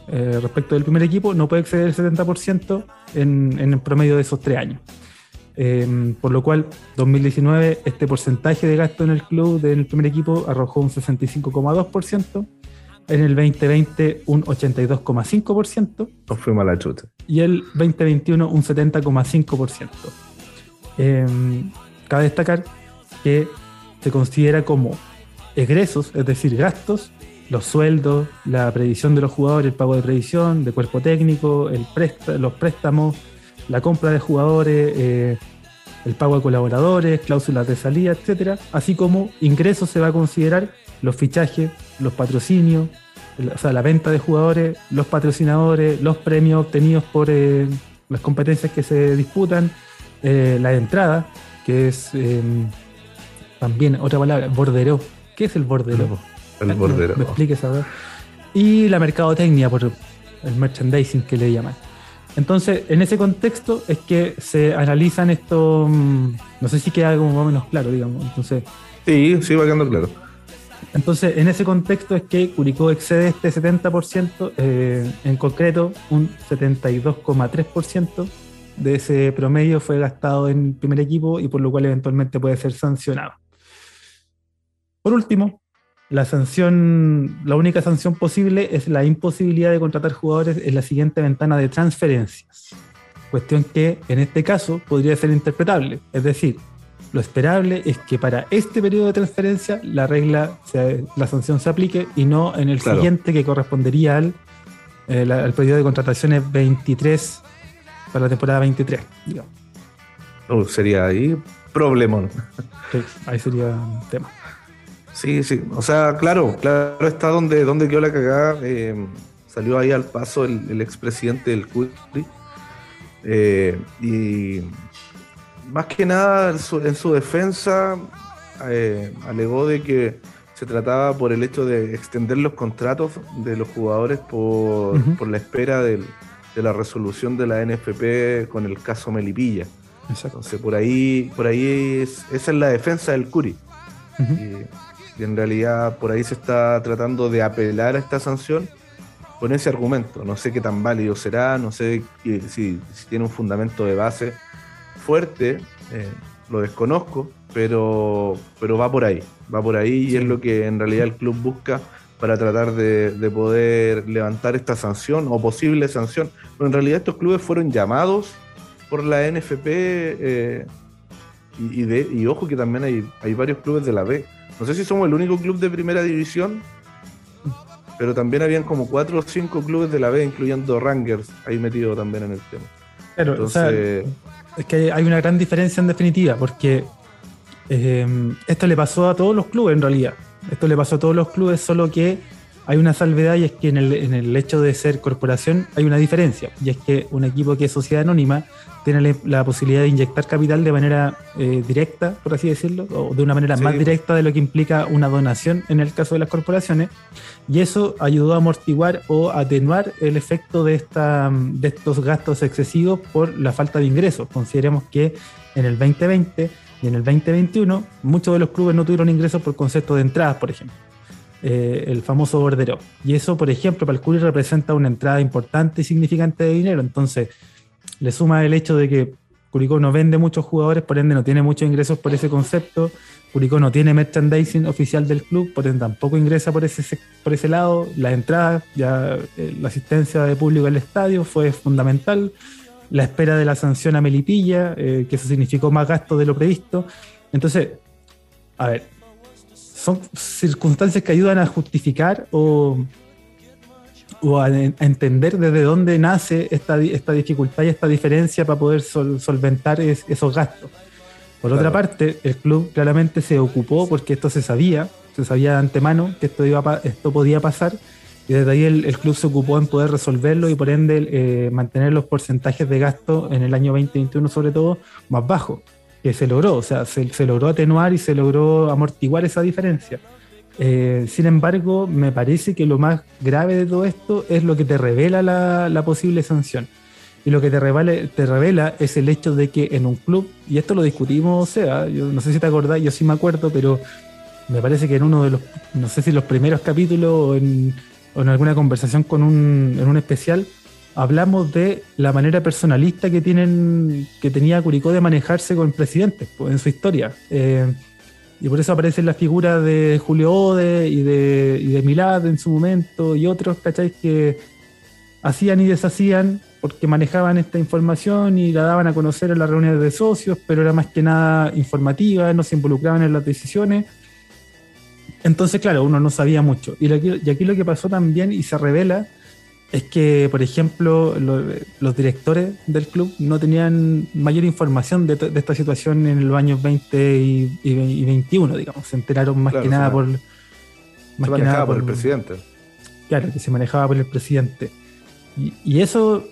A: eh, respecto del primer equipo no puede exceder el 70% en, en, el promedio de esos tres años. por lo cual, 2019, este porcentaje de gasto en el club del primer equipo arrojó un 65,2% en el 2020 un 82,5%.
B: Nos fuimos a la chuta.
A: Y el 2021 un 70,5%. Em, cabe destacar que se considera como egresos, es decir, gastos, los sueldos, la previsión de los jugadores, el pago de previsión, de cuerpo técnico, el los préstamos, la compra de jugadores, eh, el pago de colaboradores, cláusulas de salida, etcétera, así como ingresos se va a considerar los fichajes, los patrocinios, o sea, la venta de jugadores, los patrocinadores, los premios obtenidos por eh, las competencias que se disputan, eh, la entrada, que es em, también otra palabra, bordero. ¿Qué es el bordero?
B: El bordero.
A: Me, expliques ahora. Y la mercadotecnia, por el merchandising que le llaman. Entonces, en ese contexto es que se analizan esto, mm, no sé si queda algo más o menos claro, digamos. Entonces,
B: sí, sí va quedando claro.
A: Entonces, en ese contexto es que Curicó excede este 70%, eh, en concreto un 72,3% de ese promedio fue gastado en primer equipo y por lo cual eventualmente puede ser sancionado. Por último, la sanción, la única sanción posible es la imposibilidad de contratar jugadores en la siguiente ventana de transferencias. Cuestión que en este caso podría ser interpretable, es decir, lo esperable es que para este periodo de transferencia la regla, la sanción se aplique y no en el siguiente que correspondería al, eh, periodo de contrataciones 23 para la temporada 23, digamos.
B: Uh, sería ahí problemón.
A: Sí, ahí sería un tema.
B: Sí, sí. O sea, claro, claro está donde, donde quedó la cagada. Eh, salió ahí al paso el, expresidente del CURI. Eh, y más que nada en su, defensa eh, alegó de que se trataba por el hecho de extender los contratos de los jugadores por, la espera de la resolución de la NFP con el caso Melipilla. Entonces por ahí, por ahí es, esa es la defensa del Curi. y, en realidad por ahí se está tratando de apelar a esta sanción con ese argumento. No sé qué tan válido será, no sé si, si tiene un fundamento de base fuerte, eh, lo desconozco, pero, pero va por ahí, va por ahí y es lo que en realidad el club busca para tratar de, poder levantar esta sanción o posible sanción. Pero en realidad estos clubes fueron llamados por la NFP eh, y, de, y ojo que también hay, hay varios clubes de la B. No sé si somos el único club de primera división, pero también habían como cuatro o cinco clubes de la B, incluyendo Rangers, ahí metido también en el tema.
A: Entonces, es que hay una gran diferencia en definitiva, porque eh, esto le pasó a todos los clubes en realidad. Esto le pasó a todos los clubes, solo que hay una salvedad y es que en el, en el hecho de ser corporación hay una diferencia. Y es que un equipo que es sociedad anónima tiene la posibilidad de inyectar capital de manera eh, directa, por así decirlo, o de una manera más directa de lo que implica una donación en el caso de las corporaciones, y eso ayudó a amortiguar o atenuar el efecto de, esta, de estos gastos excesivos por la falta de ingresos. Consideremos que en el 2020 Y en el 2021, muchos de los clubes no tuvieron ingresos por concepto de entradas, por ejemplo. Eh, el famoso bordero. Y eso, por ejemplo, para el Curi representa una entrada importante y significante de dinero. Entonces, le suma el hecho de que Curicó no vende muchos jugadores, por ende no tiene muchos ingresos por ese concepto. Curicó no tiene merchandising oficial del club, por ende tampoco ingresa por ese, por ese lado. La entrada, ya eh, la asistencia de público al estadio fue fundamental. La espera de la sanción a Melipilla, eh, que eso significó más gasto de lo previsto. Entonces, a ver, son circunstancias que ayudan a justificar o, o a, entender desde dónde nace esta, esta, dificultad y esta diferencia para poder solventar esos gastos. Por otra parte, el club claramente se ocupó porque esto se sabía, se sabía de antemano que esto, iba esto podía pasar y desde ahí el, club se ocupó en poder resolverlo y por ende eh, mantener los porcentajes de gasto en el año 2021 sobre todo más bajos, que se logró, o sea, se, se logró atenuar y se logró amortiguar esa diferencia. Eh, sin embargo, me parece que lo más grave de todo esto es lo que te revela la, posible sanción. Y lo que te revela, te revela es el hecho de que en un club, y esto lo discutimos, o sea, yo no sé si te acordás, yo sí me acuerdo, pero me parece que en uno de los, no sé si los primeros capítulos o en, alguna conversación con un, en un especial, hablamos de la manera personalista que tienen, que tenía Curicó de manejarse con presidentes pues, en su historia. Eh, y por eso aparecen las figuras de Julio Ode y de, y Milad en su momento y otros, ¿cacháis? Que hacían y deshacían porque manejaban esta información y la daban a conocer en las reuniones de socios, pero era más que nada informativa, no se involucraban en las decisiones. Entonces, claro, uno no sabía mucho. Y aquí lo que pasó también y se revela es que, por ejemplo, los directores del club no tenían mayor información de, esta situación en los años 20 y, 21, digamos. Se enteraron más que nada por.
B: Más se manejaba por, el presidente.
A: Claro, que se manejaba por el presidente. Y, eso,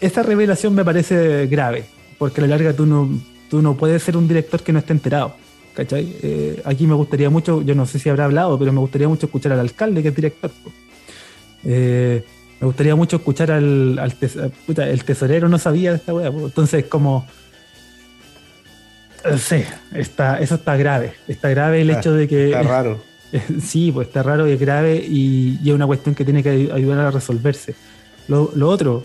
A: esa revelación me parece grave, porque a la larga tú no, tú no puedes ser un director que no esté enterado. ¿Cachai? Eh, aquí me gustaría mucho, yo no sé si habrá hablado, pero me gustaría mucho escuchar al alcalde que es director. Eh, me gustaría mucho escuchar al, el tesorero no sabía de esta weá, entonces como eh, sí, está, eso está grave, está grave el ah, hecho de que
B: está raro.
A: sí, pues está raro y es grave y, es una cuestión que tiene que ayudar a resolverse. Lo, otro,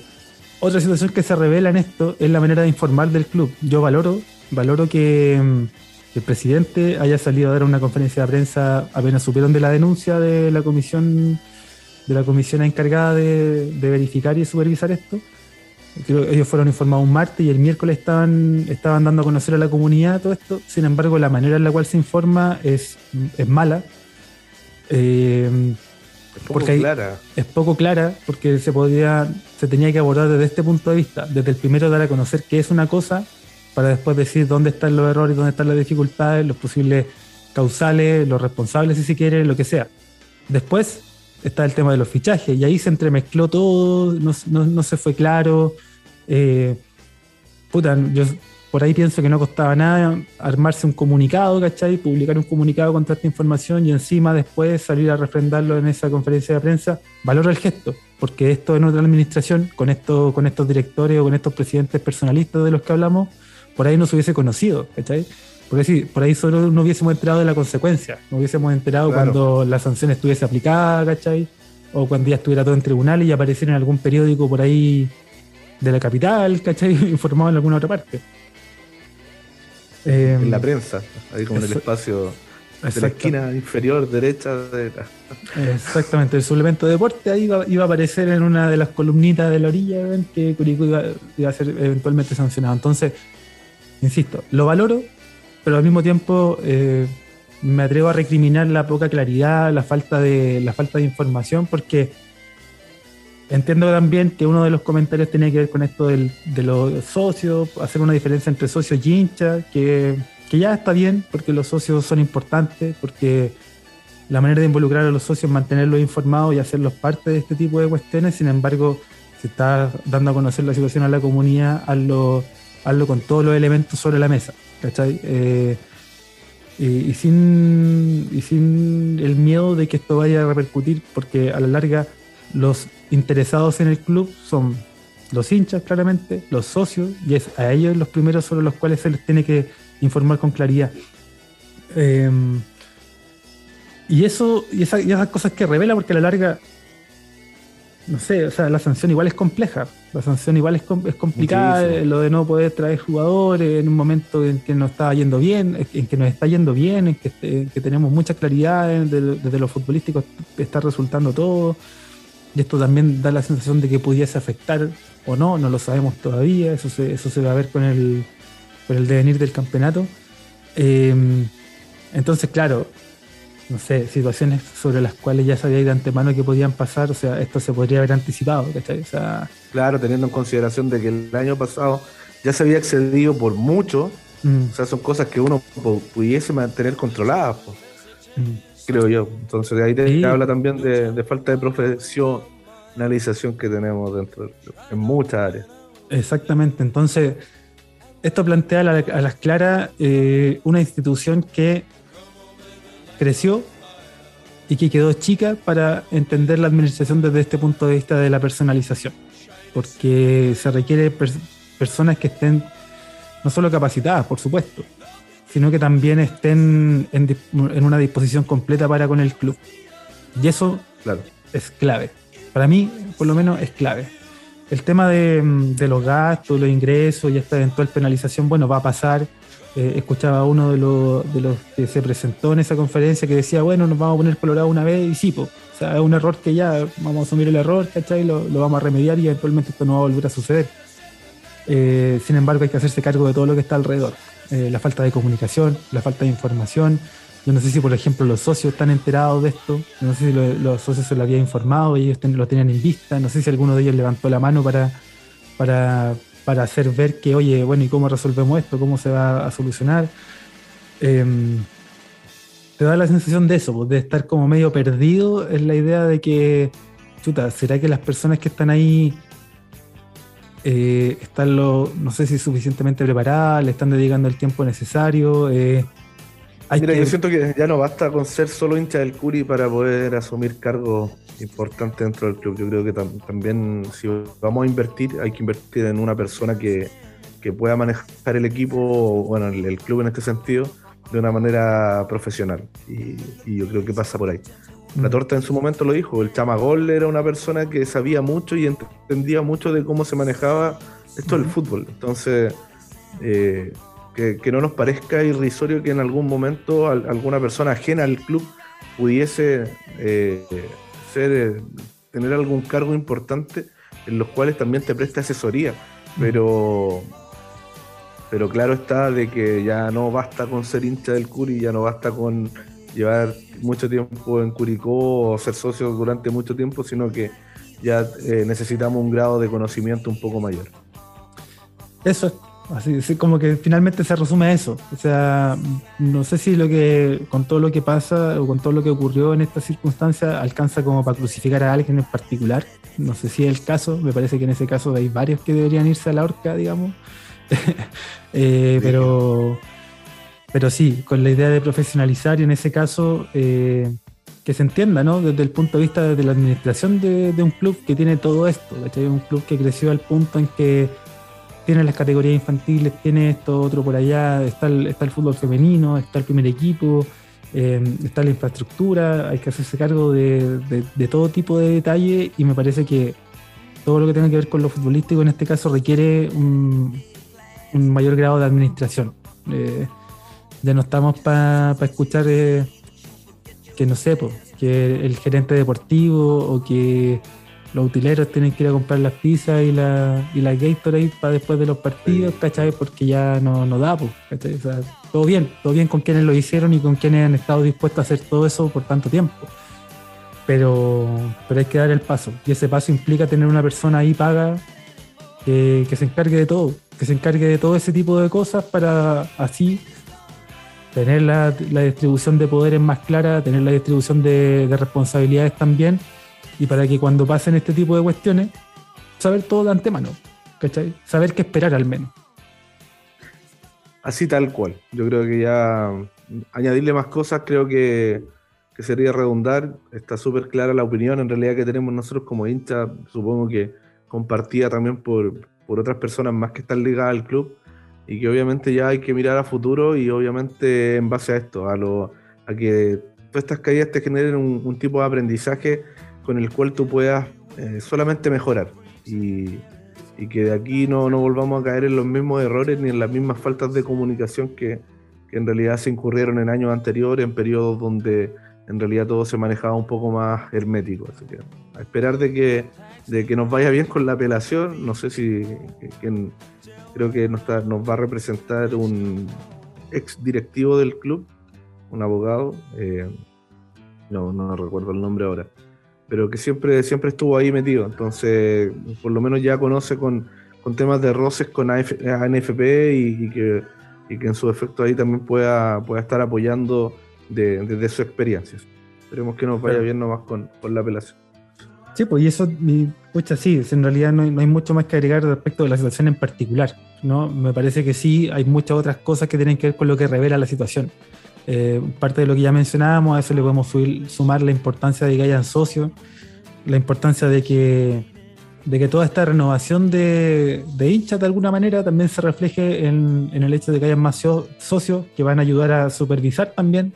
A: otra situación que se revela en esto es la manera de informar del club. Yo valoro, valoro que mm, el presidente haya salido a dar una conferencia de prensa apenas supieron de la denuncia de la comisión de la comisión encargada de, verificar y supervisar esto. ellos fueron informados un martes y el miércoles estaban, estaban dando a conocer a la comunidad todo esto. Sin embargo, la manera en la cual se informa es, es mala.
B: Eh, es poco clara.
A: Es poco clara porque se podía, se tenía que abordar desde este punto de vista, desde el primero dar a conocer qué es una cosa, para después decir dónde están los errores, dónde están las dificultades, los posibles causales, los responsables si se quiere, lo que sea. Después está el tema de los fichajes, y ahí se entremezcló todo, no, se fue claro. Eh, puta, yo por ahí pienso que no costaba nada armarse un comunicado, ¿cachai? Publicar un comunicado contra esta información y encima después salir a refrendarlo en esa conferencia de prensa. Valoro el gesto, porque esto en otra administración, con, esto, con estos directores o con estos presidentes personalistas de los que hablamos, por ahí no se hubiese conocido, ¿cachai? Porque si por ahí solo no hubiésemos enterado de la consecuencia, no hubiésemos enterado cuando la sanción estuviese aplicada, ¿cachai? O cuando ya estuviera todo en tribunal y apareciera en algún periódico por ahí de la capital, ¿cachai? Informado en alguna otra parte.
B: en la em, prensa, ahí como en el espacio de la esquina inferior derecha de
A: Exactamente, el suplemento de deporte ahí iba, a aparecer en una de las columnitas de la orilla que Curicó iba, iba, a ser eventualmente sancionado. Entonces, insisto, lo valoro, pero al mismo tiempo eh, me atrevo a recriminar la poca claridad, la falta de, la falta de información, porque entiendo también que uno de los comentarios tenía que ver con esto de los socios, hacer una diferencia entre socios y hinchas, que, ya está bien, porque los socios son importantes, porque la manera de involucrar a los socios, mantenerlos informados y hacerlos parte de este tipo de cuestiones, sin embargo, se está dando a conocer la situación a la comunidad, hazlo, hazlo con todos los elementos sobre la mesa. ¿cachai? Eh, y, sin, y sin el miedo de que esto vaya a repercutir, porque a la larga los interesados en el club son los hinchas, claramente, los socios, y es a ellos los primeros sobre los cuales se les tiene que informar con claridad. Em, y eso, y, esas cosas que revela, porque a la larga, no sé, o sea, la sanción igual es compleja. La sanción igual es, es complicada, eh, lo de no poder traer jugadores en un momento en que nos está yendo bien, en que nos está yendo bien, en que, que tenemos mucha claridad desde lo futbolístico, está resultando todo. Y esto también da la sensación de que pudiese afectar o no, no lo sabemos todavía, eso se, eso se va a ver con el, con el devenir del campeonato. Em, entonces, claro, no sé, situaciones sobre las cuales ya sabía de antemano que podían pasar, o sea, esto se podría haber anticipado, ¿cachai?
B: claro, teniendo en consideración de que el año pasado ya se había excedido por mucho, mm. o sea, son cosas que uno pudiese mantener controladas, mm. creo yo. Entonces, de ahí te habla también de, falta de profesionalización que tenemos dentro en muchas áreas.
A: Exactamente, entonces, esto plantea a, las claras eh, una institución que creció y que quedó chica para entender la administración desde este punto de vista de la personalización. Porque se requiere personas que estén no solo capacitadas, por supuesto, sino que también estén en, una disposición completa para con el club. Y eso claro. es clave. Para mí, por lo menos, es clave. El tema de, de los gastos, los ingresos y esta eventual penalización, bueno, va a pasar eh, escuchaba a uno de los, que se presentó en esa conferencia que decía, bueno, nos vamos a poner colorado una vez y sí, o sea, es un error que ya vamos a asumir el error, ¿cachai? Lo, lo vamos a remediar y eventualmente esto no va a volver a suceder. Eh, sin embargo, hay que hacerse cargo de todo lo que está alrededor. Eh, la falta de comunicación, la falta de información. Yo no sé si, por ejemplo, los socios están enterados de esto. No sé si los socios se lo habían informado y ellos lo tenían en vista. No sé si alguno de ellos levantó la mano para, para, para hacer ver que, oye, bueno, ¿y cómo resolvemos esto? ¿Cómo se va a solucionar? Em, te da la sensación de eso, pues, de estar como medio perdido es la idea de que, chuta, ¿será que las personas que están ahí eh, están, lo, no sé si suficientemente preparadas, le están dedicando el tiempo necesario? Eh,
B: Mira, yo siento que ya no basta con ser solo hincha del Curi para poder asumir cargos importantes dentro del club. Yo creo que también si vamos a invertir, hay que invertir en una persona que, pueda manejar el equipo, bueno, el, club en este sentido, de una manera profesional. Y, yo creo que pasa por ahí. La mm. torta en su momento lo dijo, el Chamagol era una persona que sabía mucho y entendía mucho de cómo se manejaba esto del fútbol. Entonces, eh, que, no nos parezca irrisorio que en algún momento alguna persona ajena al club pudiese eh, ser, eh, tener algún cargo importante en los cuales también te presta asesoría. Pero, pero claro está de que ya no basta con ser hincha del Curi, ya no basta con llevar mucho tiempo en Curicó o ser socio durante mucho tiempo, sino que ya eh, necesitamos un grado de conocimiento un poco mayor.
A: Eso Así, como que finalmente se resume a eso. O sea, no sé si lo que, con todo lo que pasa o con todo lo que ocurrió en esta circunstancia, alcanza como para crucificar a alguien en particular. No sé si es el caso, me parece que en ese caso hay varios que deberían irse a la horca, digamos. Eh, pero, pero sí, con la idea de profesionalizar y en ese caso eh, que se entienda, ¿no? Desde el punto de vista de la administración de, un club que tiene todo esto, Un club que creció al punto en que tiene las categorías infantiles, tiene esto otro por allá, está el, está el fútbol femenino, está el primer equipo, eh, está la infraestructura, hay que hacerse cargo de, todo tipo de detalle y me parece que todo lo que tenga que ver con lo futbolístico en este caso requiere un, mayor grado de administración. Eh, ya no estamos para escuchar eh, que no sé, que el gerente deportivo o que los utileros tienen que ir a comprar las pizzas y la, y la Gatorade para después de los partidos, ¿cachai? Porque ya no, no da, pues, ¿cachai? todo bien, todo bien con quienes lo hicieron y con quienes han estado dispuestos a hacer todo eso por tanto tiempo. Pero, pero hay que dar el paso. Y ese paso implica tener una persona ahí paga que, se encargue de todo, que se encargue de todo ese tipo de cosas para así tener la, distribución de poderes más clara, tener la distribución de, de responsabilidades también y para que cuando pasen este tipo de cuestiones, saber todo de antemano, ¿cachai? Saber qué esperar al menos.
B: Así tal cual. Yo creo que ya añadirle más cosas creo que, sería redundar. Está súper clara la opinión en realidad que tenemos nosotros como hinchas, supongo que compartida también por, por otras personas más que están ligadas al club. y que obviamente ya hay que mirar a futuro y obviamente en base a esto, a, lo, a que todas estas caídas te generen un, tipo de aprendizaje con el cual tú puedas eh, solamente mejorar y, y, que de aquí no, no, volvamos a caer en los mismos errores ni en las mismas faltas de comunicación que, que en realidad se incurrieron en años anteriores, en periodos donde en realidad todo se manejaba un poco más hermético. Así que a esperar de que, de que nos vaya bien con la apelación, no sé si creo que nos, nos va a representar un ex directivo del club, un abogado, eh, no, no recuerdo el nombre ahora, pero que siempre, siempre estuvo ahí metido, entonces por lo menos ya conoce con, con temas de roces con ANFP y, que, y que en su efecto ahí también pueda, pueda estar apoyando desde su experiencia. Esperemos que nos vaya bien nomás con, con la apelación.
A: Sí, pues y eso, pucha, sí, en realidad no hay, no hay, mucho más que agregar respecto de la situación en particular, ¿no? Me parece que sí, hay muchas otras cosas que tienen que ver con lo que revela la situación. Eh, parte de lo que ya mencionábamos, a eso le podemos sumar la importancia de que hayan socios, la importancia de que, de que toda esta renovación de, de hinchas de alguna manera también se refleje en, el hecho de que haya más socios que van a ayudar a supervisar también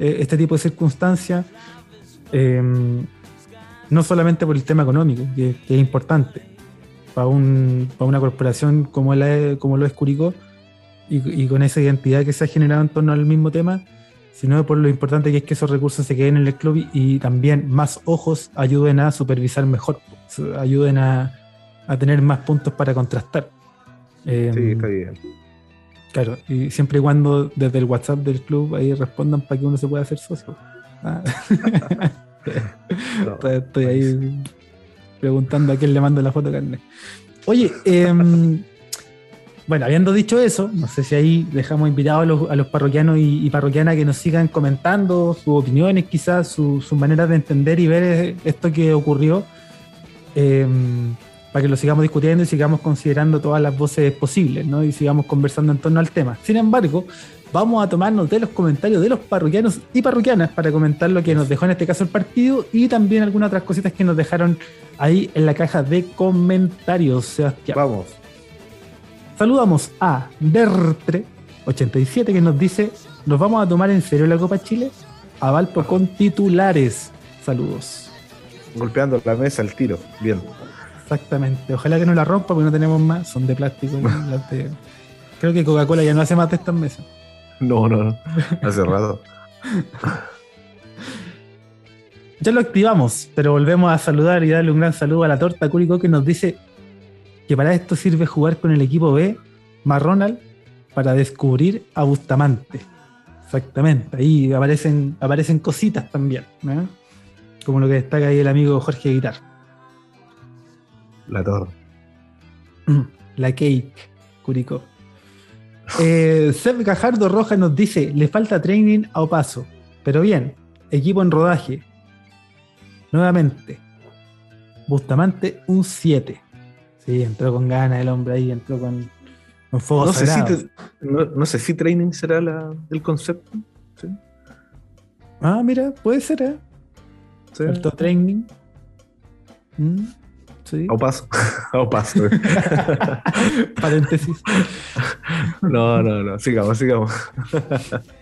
A: eh, este tipo de circunstancias, eh, no solamente por el tema económico, que, es importante para, un, una corporación como, la, como lo es Curicó y, con esa identidad que se ha generado en torno al mismo tema, sino por lo importante que es que esos recursos se queden en el club y, también más ojos ayuden a supervisar mejor, ayuden a, a tener más puntos para contrastar.
B: sí, está bien.
A: Claro, y siempre y cuando desde el WhatsApp del club ahí respondan para que uno se pueda hacer socio. Ah. Estoy ahí preguntando a quién le mando la foto carne. Oye, em, bueno, habiendo dicho eso, no sé si ahí dejamos invitados a los, parroquianos y, parroquianas que nos sigan comentando sus opiniones, quizás sus maneras de entender y ver esto que ocurrió. Eh, para que lo sigamos discutiendo y sigamos considerando todas las voces posibles, ¿no? Y sigamos conversando en torno al tema. Sin embargo, vamos a tomarnos de los comentarios de los parroquianos y parroquianas para comentar lo que nos dejó en este caso el partido y también algunas otras cositas que nos dejaron ahí en la caja de comentarios, Sebastián.
B: Vamos.
A: Saludamos a Dertre87 que nos dice, ¿nos vamos a tomar en serio la Copa Chile? A Valpo con titulares. Saludos.
B: Golpeando la mesa el tiro. Bien.
A: Exactamente. Ojalá que no la rompa porque no tenemos más. Son de plástico. Creo que Coca-Cola ya no hace más de estas mesas.
B: No, no, no. Hace rato.
A: ya lo activamos, pero volvemos a saludar y darle un gran saludo a la torta Cúrico que nos dice que para esto sirve jugar con el equipo B, Marronal, para descubrir a Bustamante. Exactamente. Ahí aparecen, aparecen cositas también. Como lo que destaca ahí el amigo Jorge Guitar.
B: La torre.
A: La cake, Curicó. Eh, Seb Gajardo Roja nos dice: le falta training a Opaso. Pero bien, equipo en rodaje. Nuevamente. Bustamante, un 7. Sí, entró con ganas el hombre ahí, entró con, con fuego
B: no sé, si no, sé si training será la, el concepto.
A: Ah, mira, puede ser, ¿eh? Sí. training.
B: ¿Mm? Sí. O paso. o paso.
A: Paréntesis.
B: No, no, no. Sigamos, sigamos.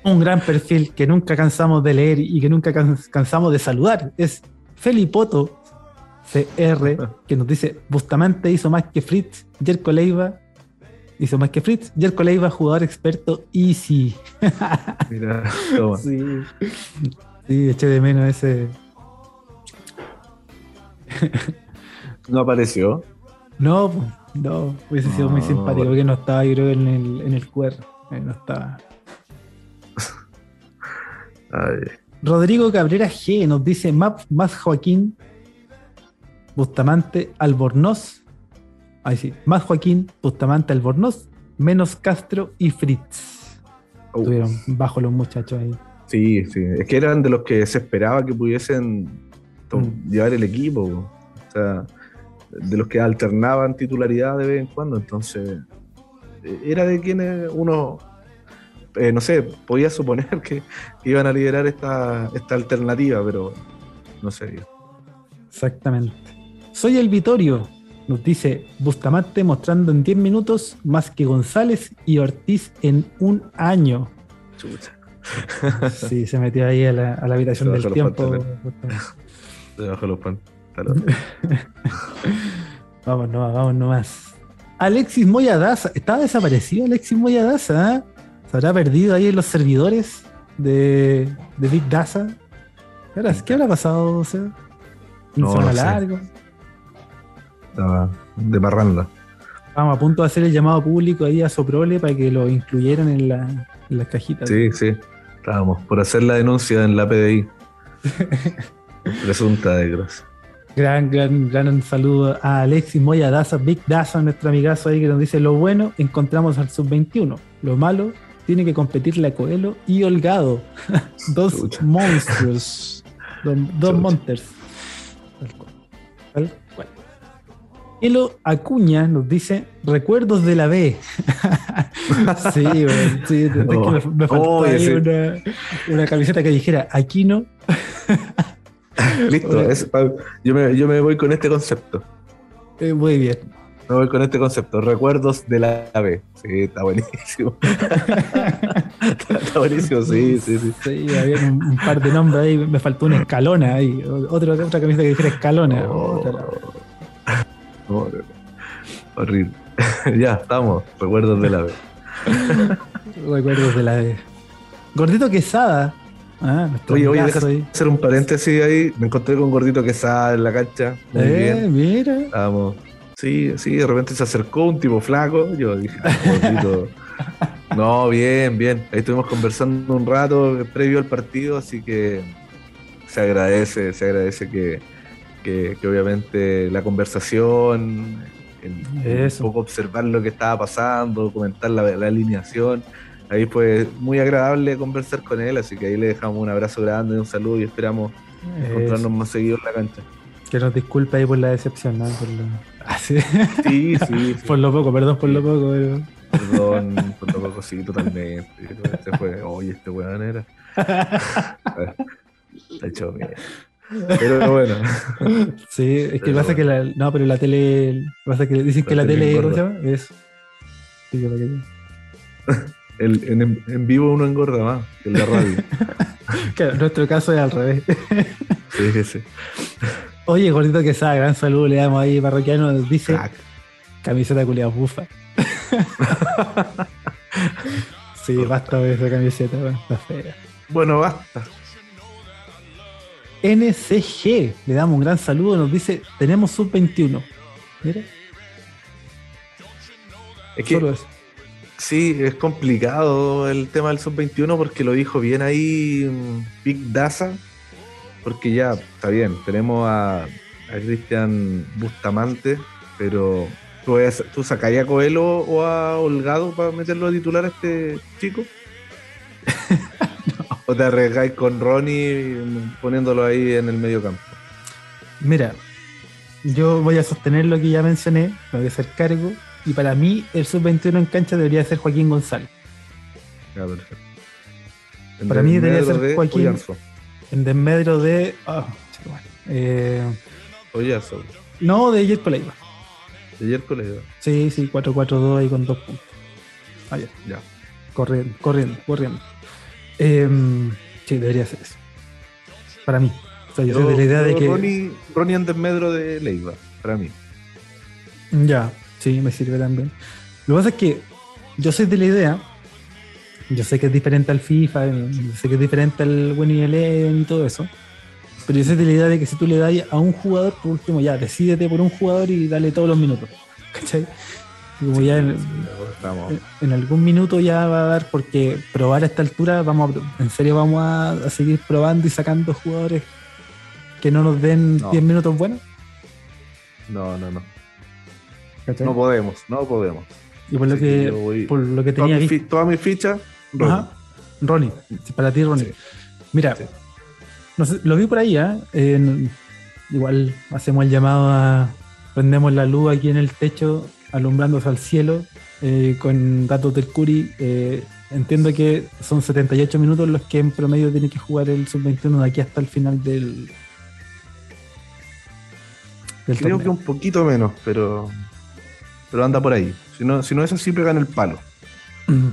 A: Un gran perfil que nunca cansamos de leer y que nunca cansamos de saludar es Felipoto CR, que nos dice: Bustamante hizo más que Fritz, Jerko Leiva hizo más que Fritz, Jerko Leiva, jugador experto Easy.
B: Mira,
A: Sí. sí, eché de menos ese.
B: ¿No apareció?
A: No, no, hubiese sido muy simpático porque no estaba, yo creo, en el, en el QR. Eh, no estaba. Rodrigo Cabrera G nos dice más Joaquín Bustamante Albornoz. Ahí sí, más Joaquín Bustamante Albornoz, menos Castro y Fritz. Estuvieron bajo los muchachos ahí.
B: Sí, sí. Es que eran de los que se esperaba que pudiesen mm. llevar el equipo. O sea, de los que alternaban titularidad de vez en cuando, entonces eh, era de quienes uno, eh, no sé, podía suponer que, iban a liderar esta, esta alternativa, pero no sé.
A: Exactamente. Soy el Vitorio, nos dice Bustamante mostrando en 10 minutos más que González y Ortiz en un año.
B: Chucha.
A: Sí, se metió ahí a la, a la habitación del tiempo.
B: Debajo de los pantalones.
A: Vamos nomás, vamos nomás. Alexis Moya Daza. ¿Estaba desaparecido Alexis Moya Daza? ah? ¿Se habrá perdido ahí en los servidores de, de Big Daza? ¿Qué habrá, pasado? O sea, ¿Un
B: No, no sé.
A: largo?
B: Estaba de marranda.
A: Estábamos a punto de hacer el llamado público ahí a Soprole para que lo incluyeran en, la, en las cajitas.
B: Sí, sí. Estábamos por hacer la denuncia en la PDI. Presunta de gross.
A: Gran, gran, gran saludo a Alexis Moya Daza, Big Daza, nuestro amigazo ahí que nos dice: Lo bueno, encontramos al sub-21. Lo malo, tiene que competir la Coelho y Holgado. dos monstruos. Dos, dos monsters. Tal cual. Tal cual. Elo Acuña nos dice: Recuerdos de la B. sí, weón, sí, es que me, me faltó
B: Oh,
A: ahí
B: sí.
A: una, una camiseta que dijera Aquino.
B: Listo. es- yo, me, yo me voy con este concepto.
A: Eh, muy bien.
B: Me voy con este concepto. Recuerdos de la B. Sí, está buenísimo. está, está buenísimo, sí, sí, sí.
A: Sí, había un, un par de nombres ahí, me faltó una escalona ahí, otra, otra camiseta que dijera escalona.
B: Oh.
A: otra.
B: No, no, no. Horrible. ya, estamos. Recuerdos de la B.
A: Recuerdos de la de. Gordito Quesada. Ah,
B: Oye, oye, deja
A: ahí.
B: hacer un paréntesis ahí. Me encontré con Gordito Quesada en la cancha. Muy
A: Eh,
B: bien.
A: mira.
B: Estábamos. Sí, sí, de repente se acercó un tipo flaco. Yo dije, ah, Gordito. No, bien, bien. Ahí estuvimos conversando un rato previo al partido, así que se agradece, se agradece que, que, que obviamente la conversación, el- el
A: Eso.
B: un poco observar lo que estaba pasando, comentar la, la alineación. Ahí fue muy agradable conversar con él, así que ahí le dejamos un abrazo grande, un saludo y esperamos encontrarnos más seguido en la cancha.
A: Que nos disculpe ahí por la decepción, ¿no? Por lo, Ah, sí.
B: Sí, sí,
A: por lo poco, perdón por lo poco. pero-
B: Perdón, por lo poco, sí, totalmente. Se fue, oye, este weón era. Está hecho bien. Pero bueno,
A: Sí, es que
B: Pero
A: pasa que la. No, pero la tele. Pasa que dicen que
B: La tele.
A: ¿Cómo se llama? Es. Sí, que
B: el- en, en vivo uno engorda más que en la radio.
A: Claro, en nuestro caso es al revés.
B: Sí, sí, sí.
A: Oye, gordito que sabe, gran saludo le damos ahí, parroquiano, dice
B: Crack.
A: camiseta culiada bufa. sí, basta de esa camiseta, weón, está fea.
B: Bueno, basta.
A: NCG, le damos un gran saludo, nos dice, tenemos sub 21. Mira,
B: Es que
A: solo eso.
B: sí, es complicado el tema del sub-21 porque lo dijo bien ahí mm, Big Daza. Porque ya, está bien, tenemos a, a Cristian Bustamante, pero ¿tú, ¿tú sacarías a Coelho o a Holgado para meterlo a titular a este chico? ¿O te arriesgáis con Ronnie poniéndolo ahí en el medio campo?
A: Mira, yo voy a sostener lo que ya mencioné, me voy a hacer cargo, y para mí el sub 21 en cancha debería ser Joaquín González.
B: Ya, perfecto. En
A: Para mí debería ser
B: de
A: Joaquín. En desmedro de. ah, chico, bueno, eh, no, de Jet Leiva.
B: De ayer colega.
A: Sí, sí, 4-4-2 ahí con dos puntos. Ah, ya.
B: Ya.
A: Corriendo, corriendo, corriendo. Em, sí, debería ser eso. Para mí. O sea, yo, soy de la idea de que.
B: Ronnie, Ronnie en desmedro de Leiva, para mí.
A: Ya, sí, me sirve también. Lo que pasa es que yo soy de la idea. Yo sé que es diferente al FIFA, yo sé que es diferente al Winning Eleven y todo eso. Pero yo soy de la idea de que si tú le das a un jugador, por último, ya, decídete por un jugador y dale todos los minutos. ¿Cachai? Ya en,
B: Estamos.
A: en- en algún minuto ya va a dar, porque probar a esta altura, vamos a- en serio vamos a, a seguir probando y sacando jugadores que no nos den
B: No.
A: 10 minutos buenos.
B: No, no, no.
A: ¿cachai?
B: No podemos, no podemos.
A: y por lo que,
B: yo voy-
A: por lo que
B: Toda
A: tenía
B: mi,
A: visto.
B: fi- toda mi ficha, Ronnie.
A: Ajá. Ronnie, para ti Ronnie.
B: Sí.
A: Mira,
B: Sí.
A: no sé, lo vi por ahí, ¿ah? En- igual hacemos el llamado a prendemos la luz aquí en el techo, alumbrándose al cielo, eh, con datos del Curi. eh, entiendo que son 78 minutos los que en promedio tiene que jugar el sub-21 de aquí hasta el final del
B: Creo
A: torneo.
B: que un poquito menos, pero, pero anda por ahí. Si no, si no es así, pegan el palo.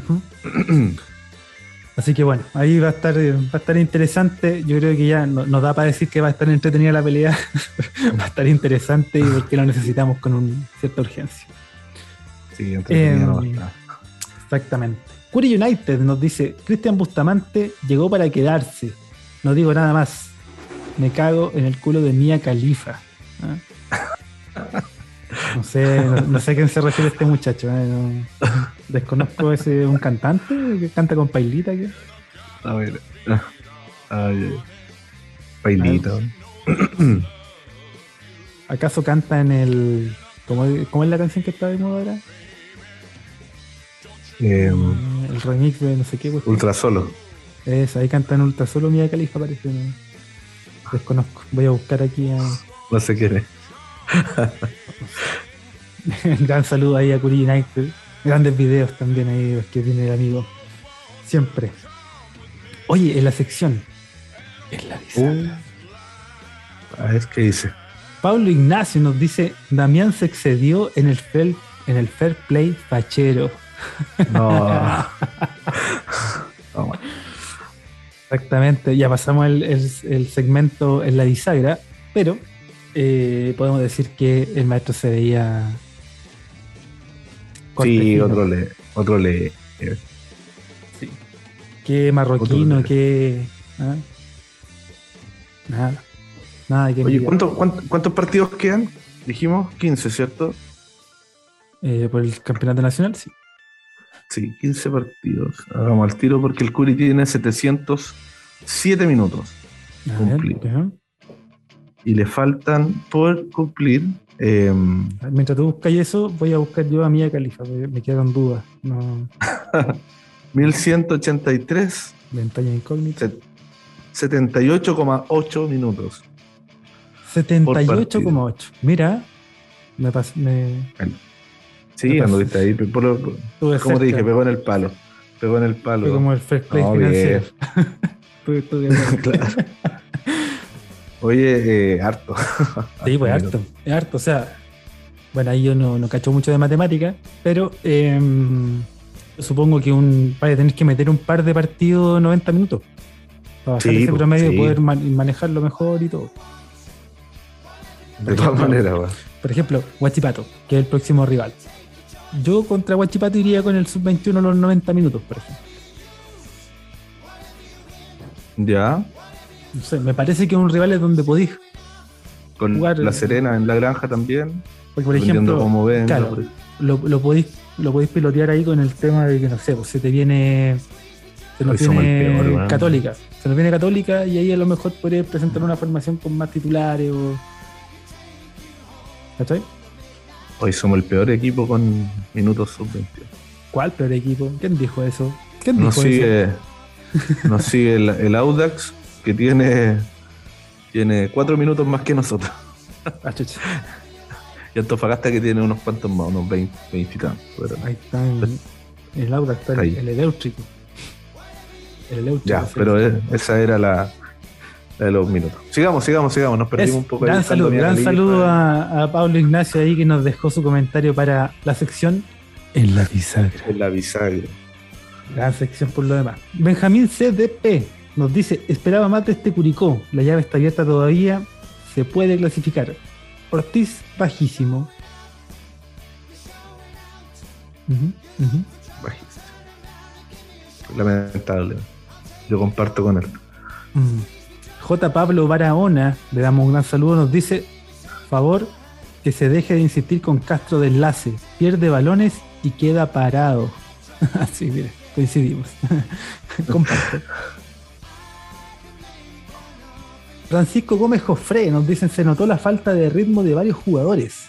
A: Así que bueno, ahí va a estar, eh, va a estar interesante. Yo creo que ya no- nos da para decir que va a estar entretenida la pelea. va a estar interesante y porque lo necesitamos con un- cierta urgencia.
B: Sí, entretenido
A: Em. Exactamente. Curi United nos dice: Cristian Bustamante llegó para quedarse. No digo nada más. Me cago en el culo de Mia Califa. No sé, no, no sé a quién se refiere este muchacho. ¿eh? No- desconozco ese un cantante que canta con pailita. ¿qué?
B: A ver. Ay, ay. Bailito.
A: ¿Acaso canta en el. ¿Cómo, cómo es la canción que está de moda ahora?
B: Em,
A: El remix de no sé qué. cuestión.
B: ultra solo.
A: Es, ahí canta en Ultra Solo Mia Califa, parece. ¿no? Desconozco. Voy a buscar aquí a.
B: No sé quién es.
A: Gran saludo ahí a Curi United. Grandes videos también ahí los que tiene el amigo. Siempre. Oye, en la sección. En la.
B: Uh, a ver qué dice.
A: Pablo Ignacio nos dice: Damián se excedió en el fair, en el fair play fachero.
B: No. No, bueno.
A: Exactamente, ya pasamos el, el- el segmento en la bisagra, pero eh, podemos decir que el maestro se veía.
B: Sí, otro le. Otro le. eh,
A: Qué marroquino, qué. ¿ah? Nada. Nada que
B: Oye,
A: envidiar.
B: ¿cuántos, cuántos, cuántos partidos quedan? Dijimos 15, ¿cierto?
A: Eh, por el campeonato nacional, sí.
B: Sí, 15 partidos. Hagamos al tiro porque el Curi tiene 707 minutos
A: ver,
B: y le faltan por cumplir. em,
A: Mientras tú buscas eso, voy a buscar yo a Mía Califa, porque me quedan dudas. No,
B: 1183,
A: ventana incógnita.
B: set- 78,8 minutos.
A: 78,8. Mira, me pasé. Me,
B: Sí,
A: Me
B: anduviste ahí. por lo- por-
A: estuve
B: como te dije, pegó en el palo. Pegó en el palo.
A: Fue como el first play
B: No,
A: financiero. Acuerdo.
B: Claro. Oye, eh, harto.
A: Sí, pues harto, es harto. O sea, bueno, ahí yo no, no cacho mucho de matemática, pero em, supongo que un vaya a tener que meter un par de partidos 90 minutos para bajar
B: Sí,
A: ese
B: pues,
A: promedio y poder man- manejarlo mejor y todo.
B: De todas maneras.
A: Por ejemplo, Huachipato, que es el próximo rival. Yo contra Huachipato iría con el sub-21 los 90 minutos, por ejemplo.
B: Ya.
A: No sé, me parece que es un rival es donde podéis.
B: Con
A: Jugar-
B: La Serena en la granja también.
A: Porque, por ejemplo,
B: cómo ven.
A: claro, lo, lo podéis lo podéis pilotear ahí con el tema de que no sé, pues se te viene se nos
B: Hoy
A: viene
B: peor,
A: católica se nos viene católica y ahí a lo mejor podrías presentar una formación con más titulares o ¿cachai?
B: Hoy somos el peor equipo con minutos sub-21.
A: ¿cuál peor equipo? ¿quién dijo eso? ¿quién dijo
B: Nos
A: eso?
B: sigue, nos sigue el, el Audax, que tiene, tiene cuatro minutos más que nosotros.
A: Ah,
B: Y Antofagasta que tiene unos cuantos más, unos 20, 20 y tantos. pero-
A: ahí está en el Audax está el, el eléctrico el eléctrico
B: Ya, pero e- esa era la, la de los minutos. Sigamos, sigamos, sigamos. Nos perdimos
A: Es-
B: un poco
A: gran saludo, gran saludo a, a Pablo Ignacio ahí que nos dejó su comentario para la sección en la bisagra.
B: En la bisagra.
A: Gran sección por lo demás. Benjamín CDP nos dice, esperaba más de este Curicó. La llave está abierta todavía. Se puede clasificar. Ortiz bajísimo.
B: Bajista. Lamentable. Yo comparto con él.
A: Mm. J. Pablo Barahona, le damos un gran saludo, nos dice, favor que se deje de insistir con Castro de enlace. Pierde balones y queda parado. Así, mire, coincidimos. Comparto. Francisco Gómez Jofré nos dicen se notó la falta de ritmo de varios jugadores.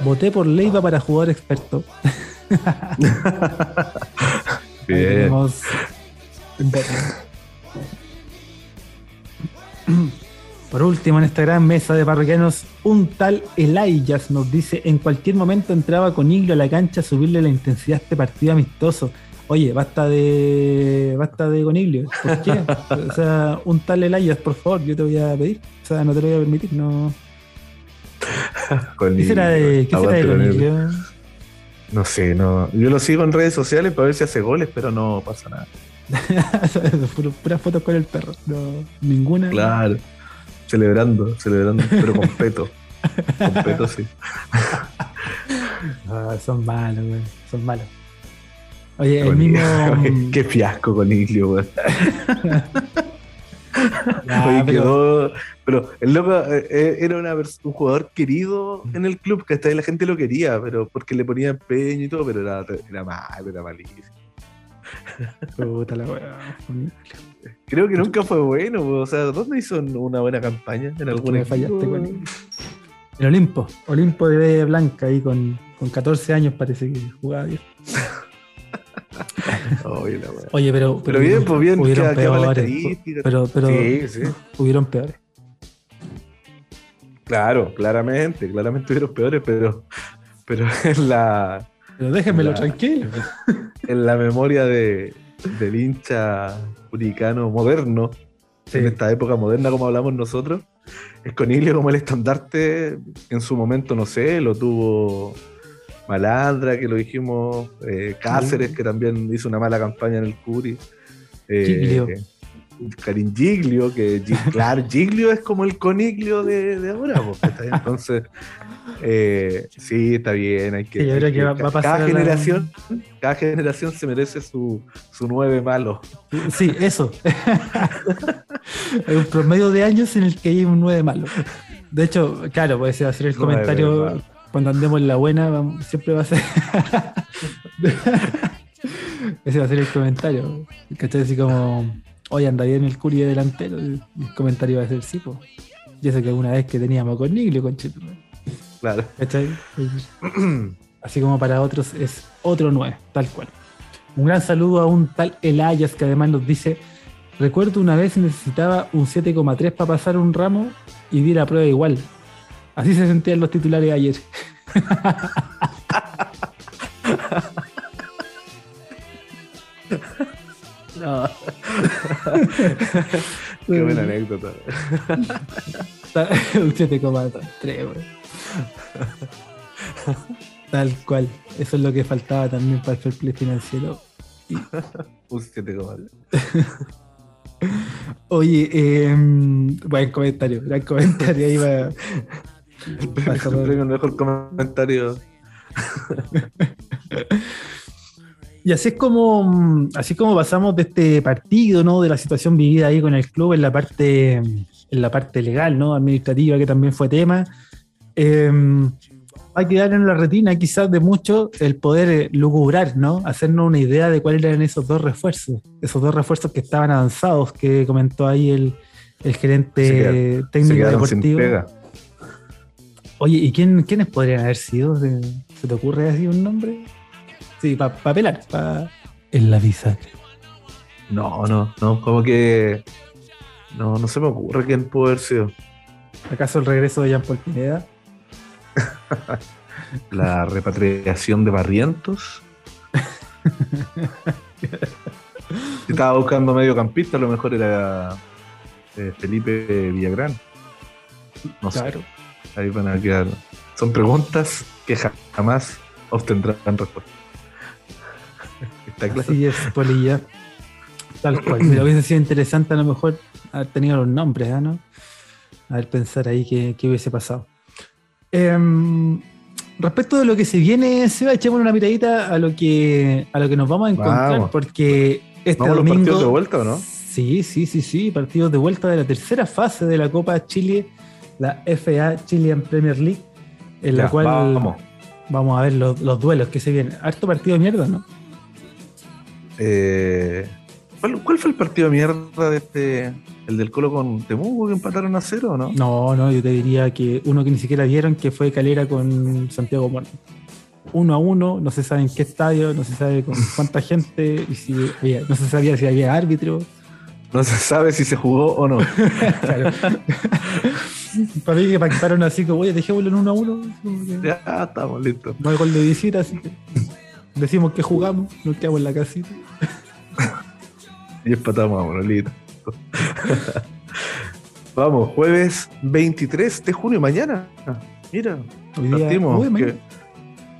A: Voté por Leiva para jugador experto. Ahí
B: Bien.
A: tenemos. Por último, en esta gran mesa de parroquianos, un tal Elijah nos dice: En cualquier momento entraba con Iglio a la cancha a subirle la intensidad a este partido amistoso. Oye, basta de. Basta de Coniglio. ¿Por qué? O sea, un tal Elijah, por favor, yo te voy a pedir. O sea, no te lo voy a permitir, no. ¿Qué será de, ¿qué será de Coniglio?
B: No sé, no. Yo lo sigo en redes sociales para ver si hace goles, pero no pasa nada.
A: Puras fotos con el perro. No, ninguna.
B: Claro. Celebrando, celebrando, pero con peto. con peto, sí.
A: Ah, son malos, güey. Son malos. Oye, el mismo.
B: Qué fiasco con Iglio, güey. Oye, quedó. Pero el loco eh, eh, era un jugador querido en el club, que hasta la gente lo quería, pero porque le ponía empeño y todo, pero era, era malo, era malísimo.
A: Puta la
B: Creo que nunca fue bueno, o sea, ¿dónde hizo una buena campaña? En alguna
A: fallaste con El Olimpo, Olimpo de Blanca, ahí con, con 14 años parece que jugaba bien. Oye, pero,
B: pero, bien, pues bien,
A: hubieron peores. Pero, pero sí, sí. hubieron peores.
B: Claro, claramente, claramente hubieron peores, pero, pero en la.
A: Pero déjenmelo tranquilo.
B: En la memoria de, del hincha huricano moderno, en esta época moderna como hablamos nosotros, es Conilio como el estandarte en su momento, no sé, lo tuvo Malandra, que lo dijimos, eh, Cáceres, que también hizo una mala campaña en el Curi. Eh, Karim Giglio, que claro, Giglio es como el coniglio de, de ahora, entonces eh, sí, está bien, hay que, cada generación, cada generación se merece su, su nueve malo.
A: Sí, eso. hay un promedio de años en el que hay un nueve malo. De hecho, claro, puede ser hacer el comentario cuando andemos en la buena, siempre va a ser. Ese va a ser el comentario. ¿Cachai? Así como, hoy anda bien el Curi delantero. El comentario va a ser sí, pues. Y eso que alguna vez que teníamos con Niglio, con Chito.
B: Claro.
A: ¿Cachai? Así como para otros es otro 9, tal cual. Un gran saludo a un tal Elayas que además nos dice: Recuerdo una vez necesitaba un 7,3 para pasar un ramo y di la prueba igual. Así se sentían los titulares ayer.
B: no. Qué buena anécdota.
A: Un 7,3, Tal cual. Eso es lo que faltaba también para el fair play financiero.
B: 7,3.
A: Oye, eh, buen comentario, gran comentario. Ahí va,
B: el mejor comentario.
A: Y así es como así como pasamos de este partido, ¿no? De la situación vivida ahí con el club en la parte, en la parte legal, ¿no? Administrativa, que también fue tema. Em, hay que dar en la retina quizás de mucho el poder eh, lucubrar, ¿no? Hacernos una idea de cuáles eran esos dos refuerzos, esos dos refuerzos que estaban avanzados, que comentó ahí el, gerente técnico deportivo. Oye, ¿y quién, quiénes podrían haber sido? ¿Se te ocurre así un nombre? Sí, para pa pelar, para en la visa.
B: No, no, no, como que no, no se me ocurre quién pudo haber sido.
A: ¿Acaso el regreso de Jean Paul Pineda?
B: la repatriación de Barrientos. estaba buscando mediocampista, a lo mejor era eh, Felipe Villagrán. No sé. Ahí van a quedar. Son preguntas que jamás obtendrán respuesta.
A: Está claro. Así es, Polilla. Tal cual. Pero hubiese sido interesante a lo mejor haber tenido los nombres, ¿ah, ¿no? A ver, pensar ahí qué, hubiese pasado. Em, respecto de lo que se viene, Seba, echemos una miradita a lo que, a lo que nos vamos a encontrar, porque este ¿Vamos domingo. Los
B: partidos de vuelta no?
A: Sí, sí, sí, sí. Partidos de vuelta de la tercera fase de la Copa Chile la FA Chilean Premier League, en la cual vamos. vamos. a ver los, duelos que se vienen. Harto partido de mierda, ¿no?
B: Eh, ¿cuál, fue el partido de mierda de este? ¿El del Colo con Temuco que empataron a cero o no?
A: No, no, yo te diría que uno que ni siquiera vieron que fue Calera con Santiago Moreno. Uno a uno, no se sabe en qué estadio, no se sabe con cuánta gente, y si no se sabía si había árbitro.
B: No se sabe si se jugó o no. claro.
A: Para mí que pactaron así como, oye, dejémoslo en uno a uno.
B: Ya estamos listos.
A: No hay gol de visita, así que decimos que jugamos, nos quedamos en la casita.
B: y empatamos, vámonos, listo. Vamos, jueves 23 de junio, mañana. Mira, partimos.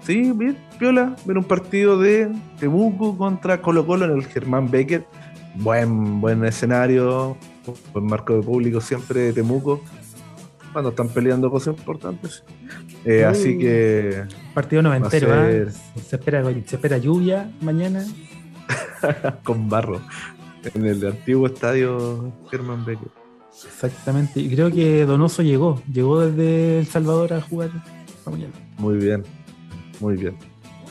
B: sí, bien, Piola, ver un partido de Temuco contra Colo Colo en el Germán Becker. Buen, buen escenario, buen marco de público siempre de Temuco. Cuando están peleando cosas importantes. Eh, así que.
A: Partido noventero, ¿eh? se, espera, se espera lluvia mañana.
B: Con barro. En el antiguo estadio Germán Becker.
A: Exactamente. Y creo que Donoso llegó. Llegó desde El Salvador a jugar esta mañana.
B: Muy bien. Muy bien.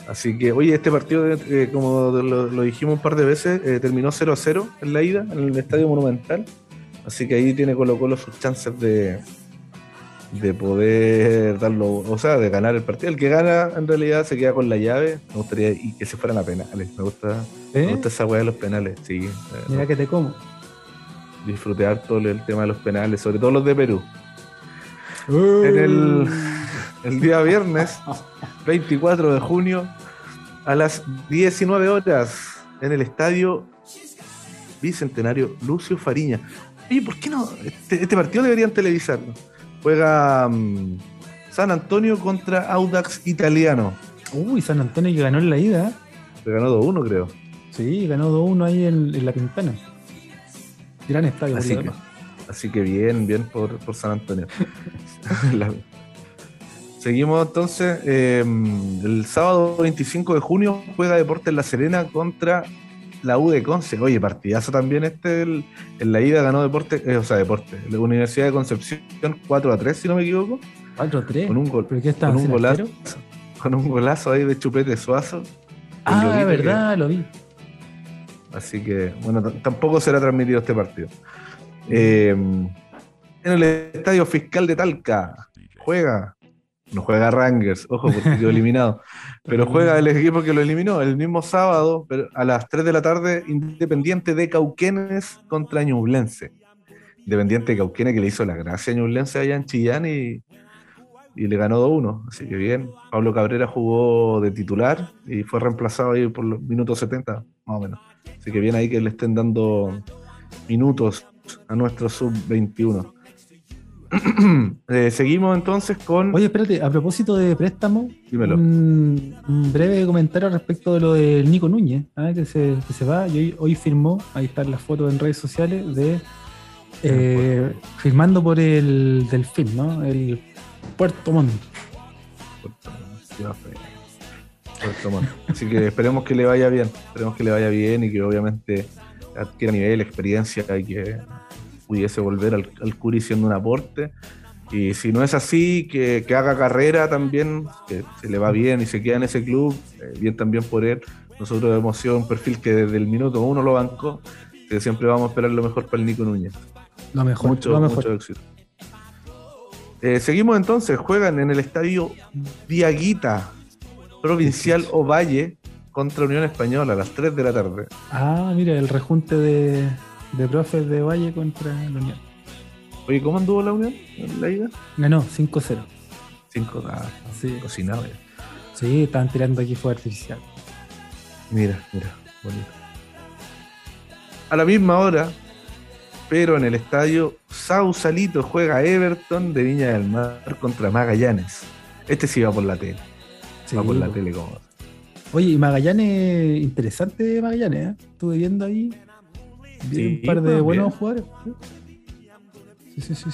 B: Así que, oye, este partido, eh, como lo, dijimos un par de veces, eh, terminó 0 a 0 en la ida, en el Estadio Monumental. Así que ahí tiene Colo Colo sus chances de, de poder darlo, o sea, de ganar el partido. El que gana en realidad se queda con la llave. Me gustaría y que se fueran a penales. Me gusta, me gusta esa weá de los penales, sí.
A: Mira que te como.
B: Disfruté harto el tema de los penales, sobre todo los de Perú. En el, el día viernes, 24 de junio, a las 19 horas, en el estadio Bicentenario Lucio Fariña. Oye, ¿por qué no? Este, este partido deberían televisarlo Juega mm, San Antonio contra Audax Italiano.
A: Uy, San Antonio que ganó en la ida.
B: Ganó 2-1, creo.
A: Sí, ganó 2-1 ahí en, la Pintana. Gran estadio.
B: Así, que, así que bien, bien por, San Antonio. Seguimos entonces. Em, el sábado 25 de junio juega Deportes La Serena contra la U de Conce. Oye, partidazo también este. en la ida ganó Deporte, eh, o sea, Deporte. La Universidad de Concepción 4 a 3, si no me equivoco.
A: 4 a 3.
B: Con un, gol, con un golazo. Con un golazo ahí de chupete suazo.
A: Ah, es verdad, lo vi.
B: Así que, bueno, tampoco será transmitido este partido. Eh, en el Estadio Fiscal de Talca juega no juega Rangers, ojo, porque quedó eliminado. Pero juega el equipo que lo eliminó el mismo sábado, pero a las 3 de la tarde, Independiente de Cauquenes contra Ñublense. Independiente de Cauquenes que le hizo la gracia a Ñublense allá en Chillán y, y le ganó 2-1. Así que bien. Pablo Cabrera jugó de titular y fue reemplazado ahí por los minutos 70, más o menos. Así que bien ahí que le estén dando minutos a nuestro sub-21. Eh, seguimos entonces con.
A: Oye, espérate, a propósito de préstamo, Un, breve comentario respecto de lo del Nico Núñez, ¿ah? que, se, va y hoy, firmó, ahí están las fotos en redes sociales, de eh, firmando por el Delfín, ¿no? El Puerto Montt.
B: Puerto Montt. Así que esperemos que le vaya bien, esperemos que le vaya bien y que obviamente adquiera nivel, experiencia y que pudiese volver al, al Curi siendo un aporte. Y si no es así, que, haga carrera también, que se le va bien y se queda en ese club, eh, bien también por él. Nosotros hemos sido un perfil que desde el minuto uno lo bancó, que siempre vamos a esperar lo mejor para el Nico Núñez.
A: Lo mejor,
B: mucho, mucho éxito. Eh, seguimos entonces, juegan en el estadio Diaguita, Provincial Ovalle, contra Unión Española a las 3 de la tarde.
A: Ah, mira, el rejunte de, de profes de Valle contra la Unión.
B: Oye, ¿cómo anduvo la Unión en la ida?
A: Ganó 5-0.
B: 5 ah, sí. cocinado ya.
A: Sí, estaban tirando aquí fuego artificial.
B: Mira, mira, bonito. A la misma hora, pero en el estadio Sausalito juega Everton de Viña del Mar contra Magallanes. Este sí va por la tele. va por la tele como.
A: Oye, y Magallanes, interesante Magallanes, ¿eh? Estuve viendo ahí un par de buenos jugadores.
B: Sí, sí, sí,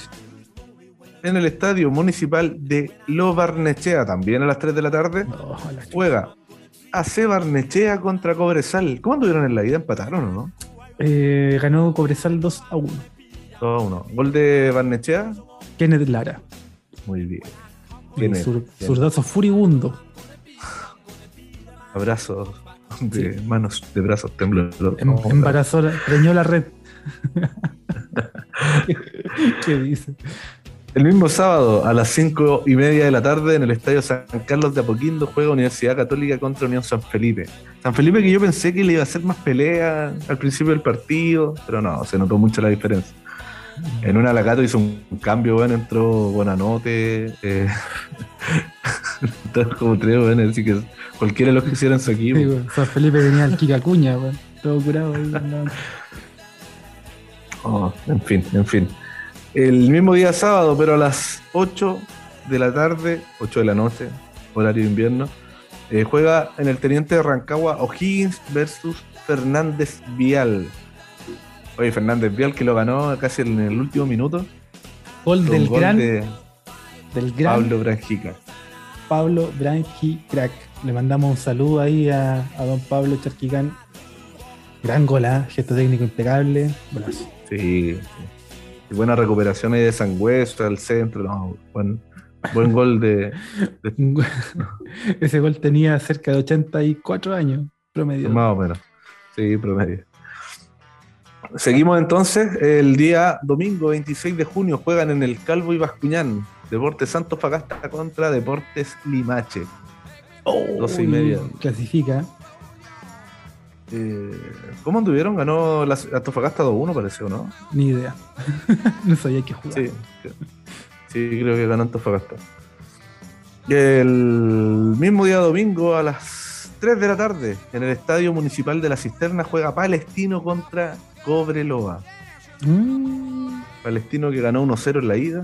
B: En el estadio municipal de Lo Barnechea, también a las 3 de la tarde, juega AC Barnechea contra Cobresal. ¿Cómo anduvieron en la vida? ¿Empataron o no?
A: Eh, ganó Cobresal 2 a 1.
B: 2 a 1. ¿Gol de Barnechea?
A: Kenneth Lara.
B: Muy bien.
A: Zurdazo furibundo.
B: Abrazos de manos, de brazos temblorosos.
A: Em, embarazó, preñó la red. ¿Qué dice?
B: El mismo sábado, a las cinco y media de la tarde, en el Estadio San Carlos de Apoquindo, juega Universidad Católica contra Unión San Felipe. San Felipe que yo pensé que le iba a hacer más pelea al principio del partido, pero no, se notó mucho la diferencia. En un Alagato hizo un cambio, bueno, entró Buenanote, eh, como tres, bueno, así que cualquiera de los que hicieron su equipo.
A: San Felipe tenía el Kika Cuña, todo curado ahí.
B: oh, en fin, en fin. El mismo día sábado, pero a las 8 de la tarde, 8 de la noche, horario de invierno. Eh, juega en el Teniente de Rancagua O'Higgins versus Fernández Vial. Oye, Fernández Vial que lo ganó casi en el último minuto.
A: Gol del gran, del
B: gran Pablo Branjica.
A: Pablo Branji Crack. Le mandamos un saludo ahí a, don Pablo Charquicán. Gran gol, ¿eh? gesto técnico impecable.
B: Brazo. Sí, Y buena recuperación ahí de Sangüesa al centro. No, buen, buen gol de,
A: Ese gol tenía cerca de 84 años promedio.
B: Más o menos. Sí, promedio. Seguimos entonces. El día domingo 26 de junio juegan en el Calvo y Bascuñán. Deportes Santos Fagasta contra Deportes Limache.
A: Oh, 12 y media. Clasifica.
B: Eh, ¿Cómo anduvieron? Ganó la Antofagasta 2-1, pareció, ¿no?
A: Ni idea. no sabía qué jugar.
B: Sí, sí, creo que ganó Antofagasta. El mismo día domingo a las 3 de la tarde, en el Estadio Municipal de la Cisterna, juega Palestino contra Cobreloa. Mm. Palestino que ganó 1-0 en la ida.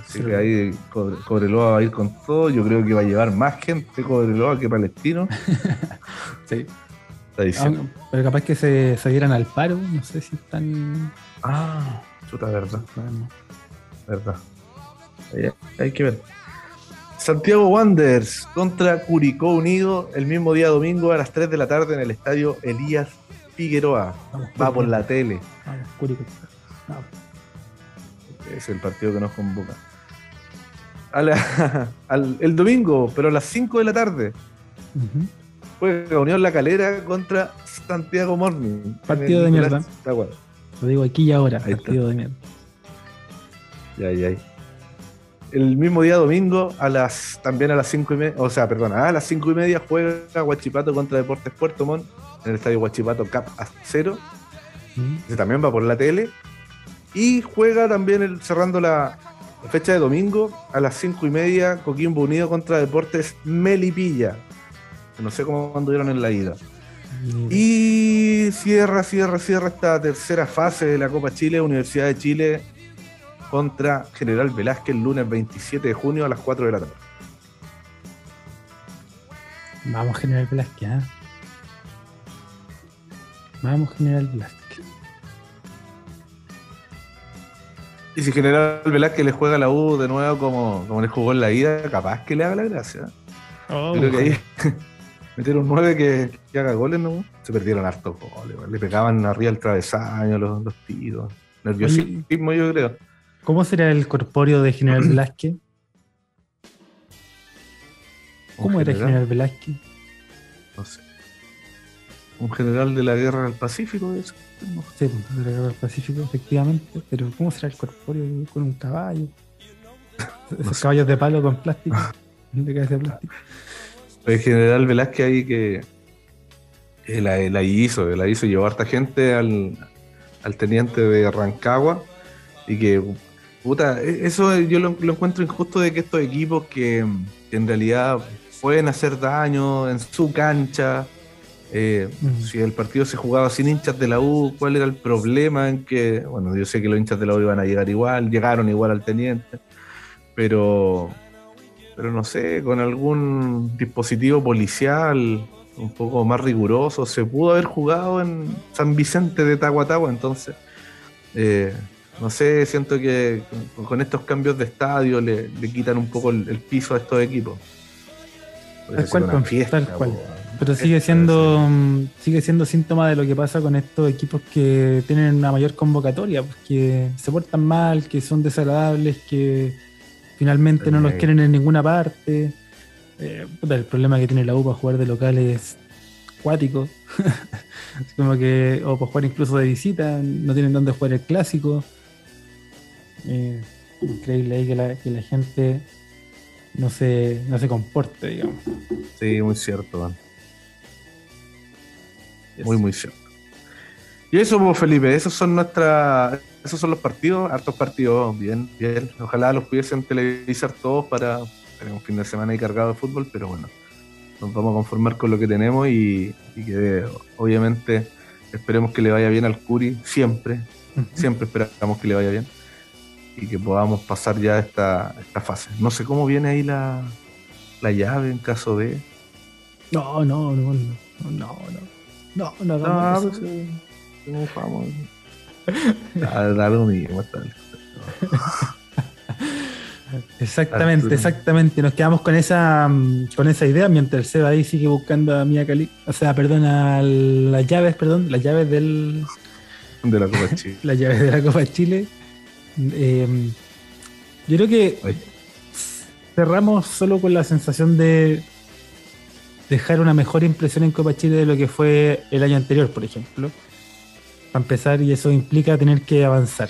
B: Así que ahí Cobreloa va a ir con todo. Yo creo que va a llevar más gente Cobreloa que Palestino.
A: sí. pero capaz que se, salieran al paro. No sé si están.
B: Ah, chuta, verdad. Verdad. hay que ver. Santiago Wanderers contra Curicó Unido el mismo día domingo a las 3 de la tarde en el estadio Elías Figueroa. Va por la tele. Curicó. Es el partido que nos convoca. el domingo, pero a las 5 de la tarde. Juega Unión La Calera contra Santiago Morning.
A: Partido de mierda. Lo digo aquí y ahora. partido de mierda.
B: Ya, ya. El mismo día domingo, a las también a las 5 y media, o sea, perdón, a las 5 y media juega Huachipato contra Deportes Puerto Montt en el estadio Huachipato Cap a 0. que también va por la tele. Y juega también cerrando la, fecha de domingo a las 5 y media, Coquimbo Unido contra Deportes Melipilla. No sé cómo anduvieron en la ida. Y cierra, cierra, cierra esta tercera fase de la Copa Chile, Universidad de Chile contra General Velázquez el lunes 27 de junio a las 4 de la tarde.
A: Vamos, General Velázquez. ¿eh? Vamos, General Velázquez.
B: Y si General Velázquez le juega a la U de nuevo como, como le jugó en la ida, capaz que le haga la gracia. Oh, Creo que ahí metieron nueve que, que, haga goles, ¿no? Se perdieron hartos goles, le pegaban arriba el travesaño los, los tiros. Nerviosismo, yo creo.
A: ¿Cómo será el corpóreo de General Velázquez? ¿Cómo era General Velázquez?
B: No sé. Un general de la guerra del Pacífico, eso.
A: No sé, de la guerra del Pacífico, efectivamente. Pero ¿cómo será el corpóreo con un caballo? Esos caballos de palo con plástico. de cabeza de plástico.
B: El general Velázquez ahí que, la, hizo, la hizo, llevó harta gente al, al teniente de Rancagua y que Puta, e, eso yo lo, encuentro injusto de que estos equipos que, en realidad pueden hacer daño en su cancha, eh, si el partido se jugaba sin hinchas de la U, ¿cuál era el problema en que, bueno, yo sé que los hinchas de la U iban a llegar igual, llegaron igual al teniente, pero, pero no sé, con algún dispositivo policial un poco más riguroso, se pudo haber jugado en San Vicente de Tahuatahua, entonces... Eh, no sé, siento que con estos cambios de estadio le, quitan un poco el, piso a estos equipos.
A: Tal cual, tal cual. Pero sigue siendo, mm, sigue siendo síntoma de lo que pasa con estos equipos que tienen una mayor convocatoria, pues, que se portan mal, que son desagradables, que finalmente no los quieren en ninguna parte. Eh, el problema que tiene la U para jugar de local es acuático. como que, o para jugar incluso de visita, no tienen dónde jugar el clásico. Eh, increíble ahí que la, que la gente no se, no se comporte, digamos.
B: Sí, muy cierto, Muy, muy cierto. Y eso, pues, Felipe, esos son nuestras, esos son los partidos, hartos partidos, bien, bien. Ojalá los pudiesen televisar todos para tener un fin de semana ahí cargado de fútbol, pero bueno, nos vamos a conformar con lo que tenemos y, y que obviamente esperemos que le vaya bien al Curi, siempre, siempre esperamos que le vaya bien. y que podamos pasar ya esta, esta fase. No sé cómo viene ahí la, la llave en caso de.
A: No, no, no, no, no, no, no, no, no, no,
B: ¿Cómo vamos? Da lo mismo, tal.
A: Exactamente, exactamente. Nos quedamos con esa con esa idea mientras el Seba ahí sigue buscando a Mia Cali. O sea, perdón, a las llaves, perdón, las llaves del.
B: De la Copa Chile.
A: las llaves de la Copa Chile. Eh, yo creo que cerramos solo con la sensación de dejar una mejor impresión en Copa Chile de lo que fue el año anterior, por ejemplo. Para empezar, y eso implica tener que avanzar.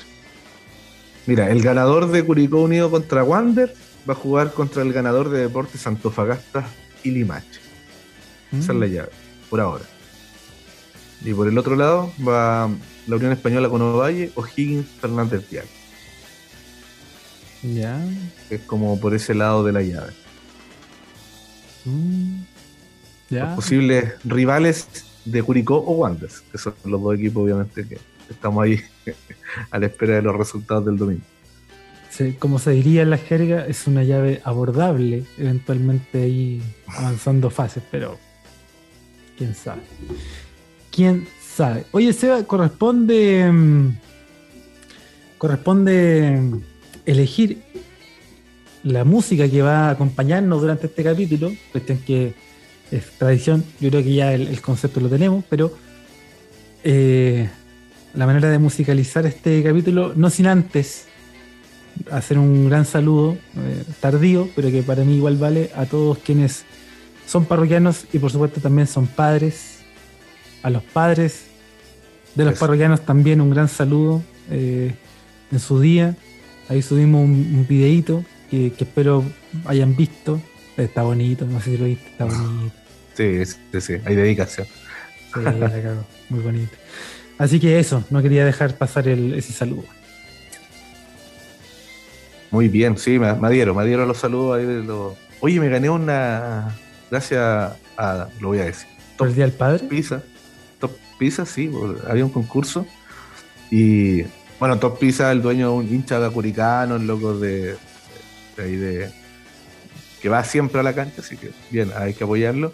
B: Mira, el ganador de Curicó Unido contra Wander va a jugar contra el ganador de Deportes Antofagasta y Limache. Esa es la mm. llave, por ahora. Y por el otro lado va la Unión Española con Ovalle o Higgins Fernández Vial.
A: Ya.
B: Es como por ese lado de la llave.
A: Mm. Ya.
B: Los posibles rivales de Curicó o Wanderers, que son los dos equipos obviamente que estamos ahí a la espera de los resultados del domingo.
A: Sí, como se diría en la jerga, es una llave abordable, eventualmente ahí avanzando fases, pero quién sabe. ¿Quién sabe? Oye, Seba, corresponde. Mm, corresponde elegir la música que va a acompañarnos durante este capítulo. Cuestión que es tradición, yo creo que ya el, concepto lo tenemos, pero eh, la manera de musicalizar este capítulo, no sin antes hacer un gran saludo, eh, tardío, pero que para mí igual vale a todos quienes son parroquianos y por supuesto también son padres, a los padres de los parroquianos también un gran saludo eh, en su día. Ahí subimos un, videito que, espero hayan visto. Está bonito, no sé si lo viste, está bonito.
B: Sí, sí, sí, hay dedicación.
A: Sí, muy bonito. Así que eso, no quería dejar pasar ese saludo.
B: Muy bien, sí, me, me dieron, me dieron los saludos ahí de los... Oye, me gané una. Gracias a. Lo voy a decir.
A: ¿Por el Día del Padre?
B: Pizza. Top Pizza, sí, había un concurso. Y. Bueno, Top Pizza, el dueño, un hincha de Curicano, el loco de, de, ahí de. que va siempre a la cancha, así que bien, hay que apoyarlo.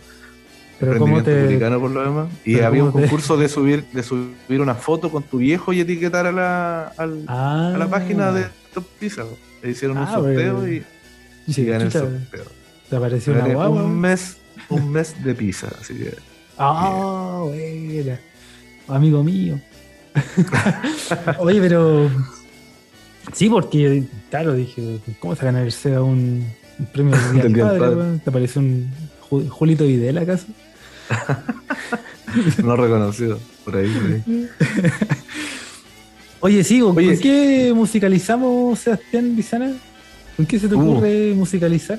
A: Pero cómo te...
B: por lo demás. Y había un concurso de subir de subir una foto con tu viejo y etiquetar a la, a la ah. página de Top Pizza. Le hicieron un ah, sorteo y,
A: sí, y el sorteo. Te apareció una guagua.
B: Un mes, un mes de pizza, así que.
A: Ah, buena. Amigo mío. Oye, pero. Sí, porque, claro, dije, ¿cómo se gana el SEA un, un premio del Día del Padre? ¿Te parece un Julito Videla acaso?
B: no reconocido, por ahí.
A: Oye, sigo, ¿con qué musicalizamos, Sebastián Lizana? ¿Con qué se te uh. ocurre musicalizar?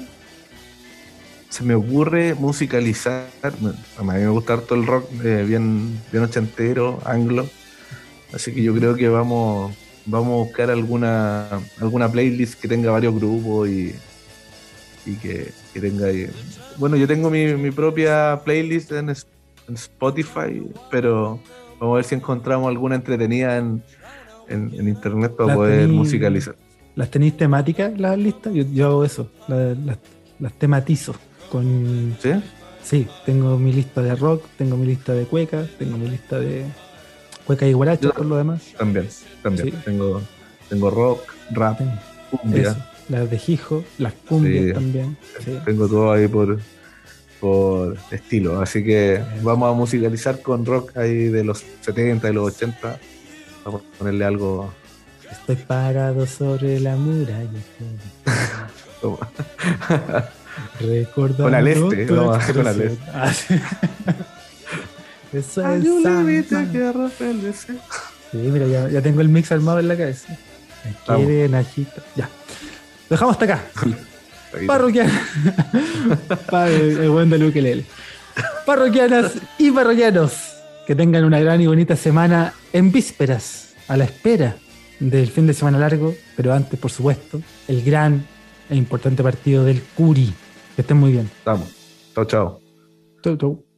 B: Se me ocurre musicalizar, a mí me gusta harto el rock eh, bien, bien ochentero, anglo, así que yo creo que vamos, vamos a buscar alguna, alguna playlist que tenga varios grupos y, y que, tenga ahí. Bueno, yo tengo mi, propia playlist en, Spotify, pero vamos a ver si encontramos alguna entretenida en, internet para poder musicalizar.
A: ¿Las tenéis temáticas las listas? Yo, hago eso, las, tematizo. Con,
B: ¿Sí?
A: Sí, tengo mi lista de rock, tengo mi lista de cuecas, tengo mi lista de cueca y guaracha por lo demás.
B: También, también. Tengo, tengo rock, rap, cumbia
A: las de Hijo, las cumbias también.
B: Tengo todo ahí por, por estilo, así que vamos a musicalizar con rock ahí de los 70 y los 80. Vamos a ponerle algo.
A: Estoy parado sobre la muralla. Recordando
B: con al este, con al este.
A: Eso es. Sí, mira, ya, ya, tengo el mix armado en la cabeza. Quiere Nachito. Ya. Dejamos hasta acá. Parroquianas. el buen de Luke Parroquianas y parroquianos. Que tengan una gran y bonita semana en vísperas, a la espera del fin de semana largo, pero antes, por supuesto, el gran e importante partido del Curi. Que estén muy bien.
B: Vamos. Chao, chao.
A: Chau, chau.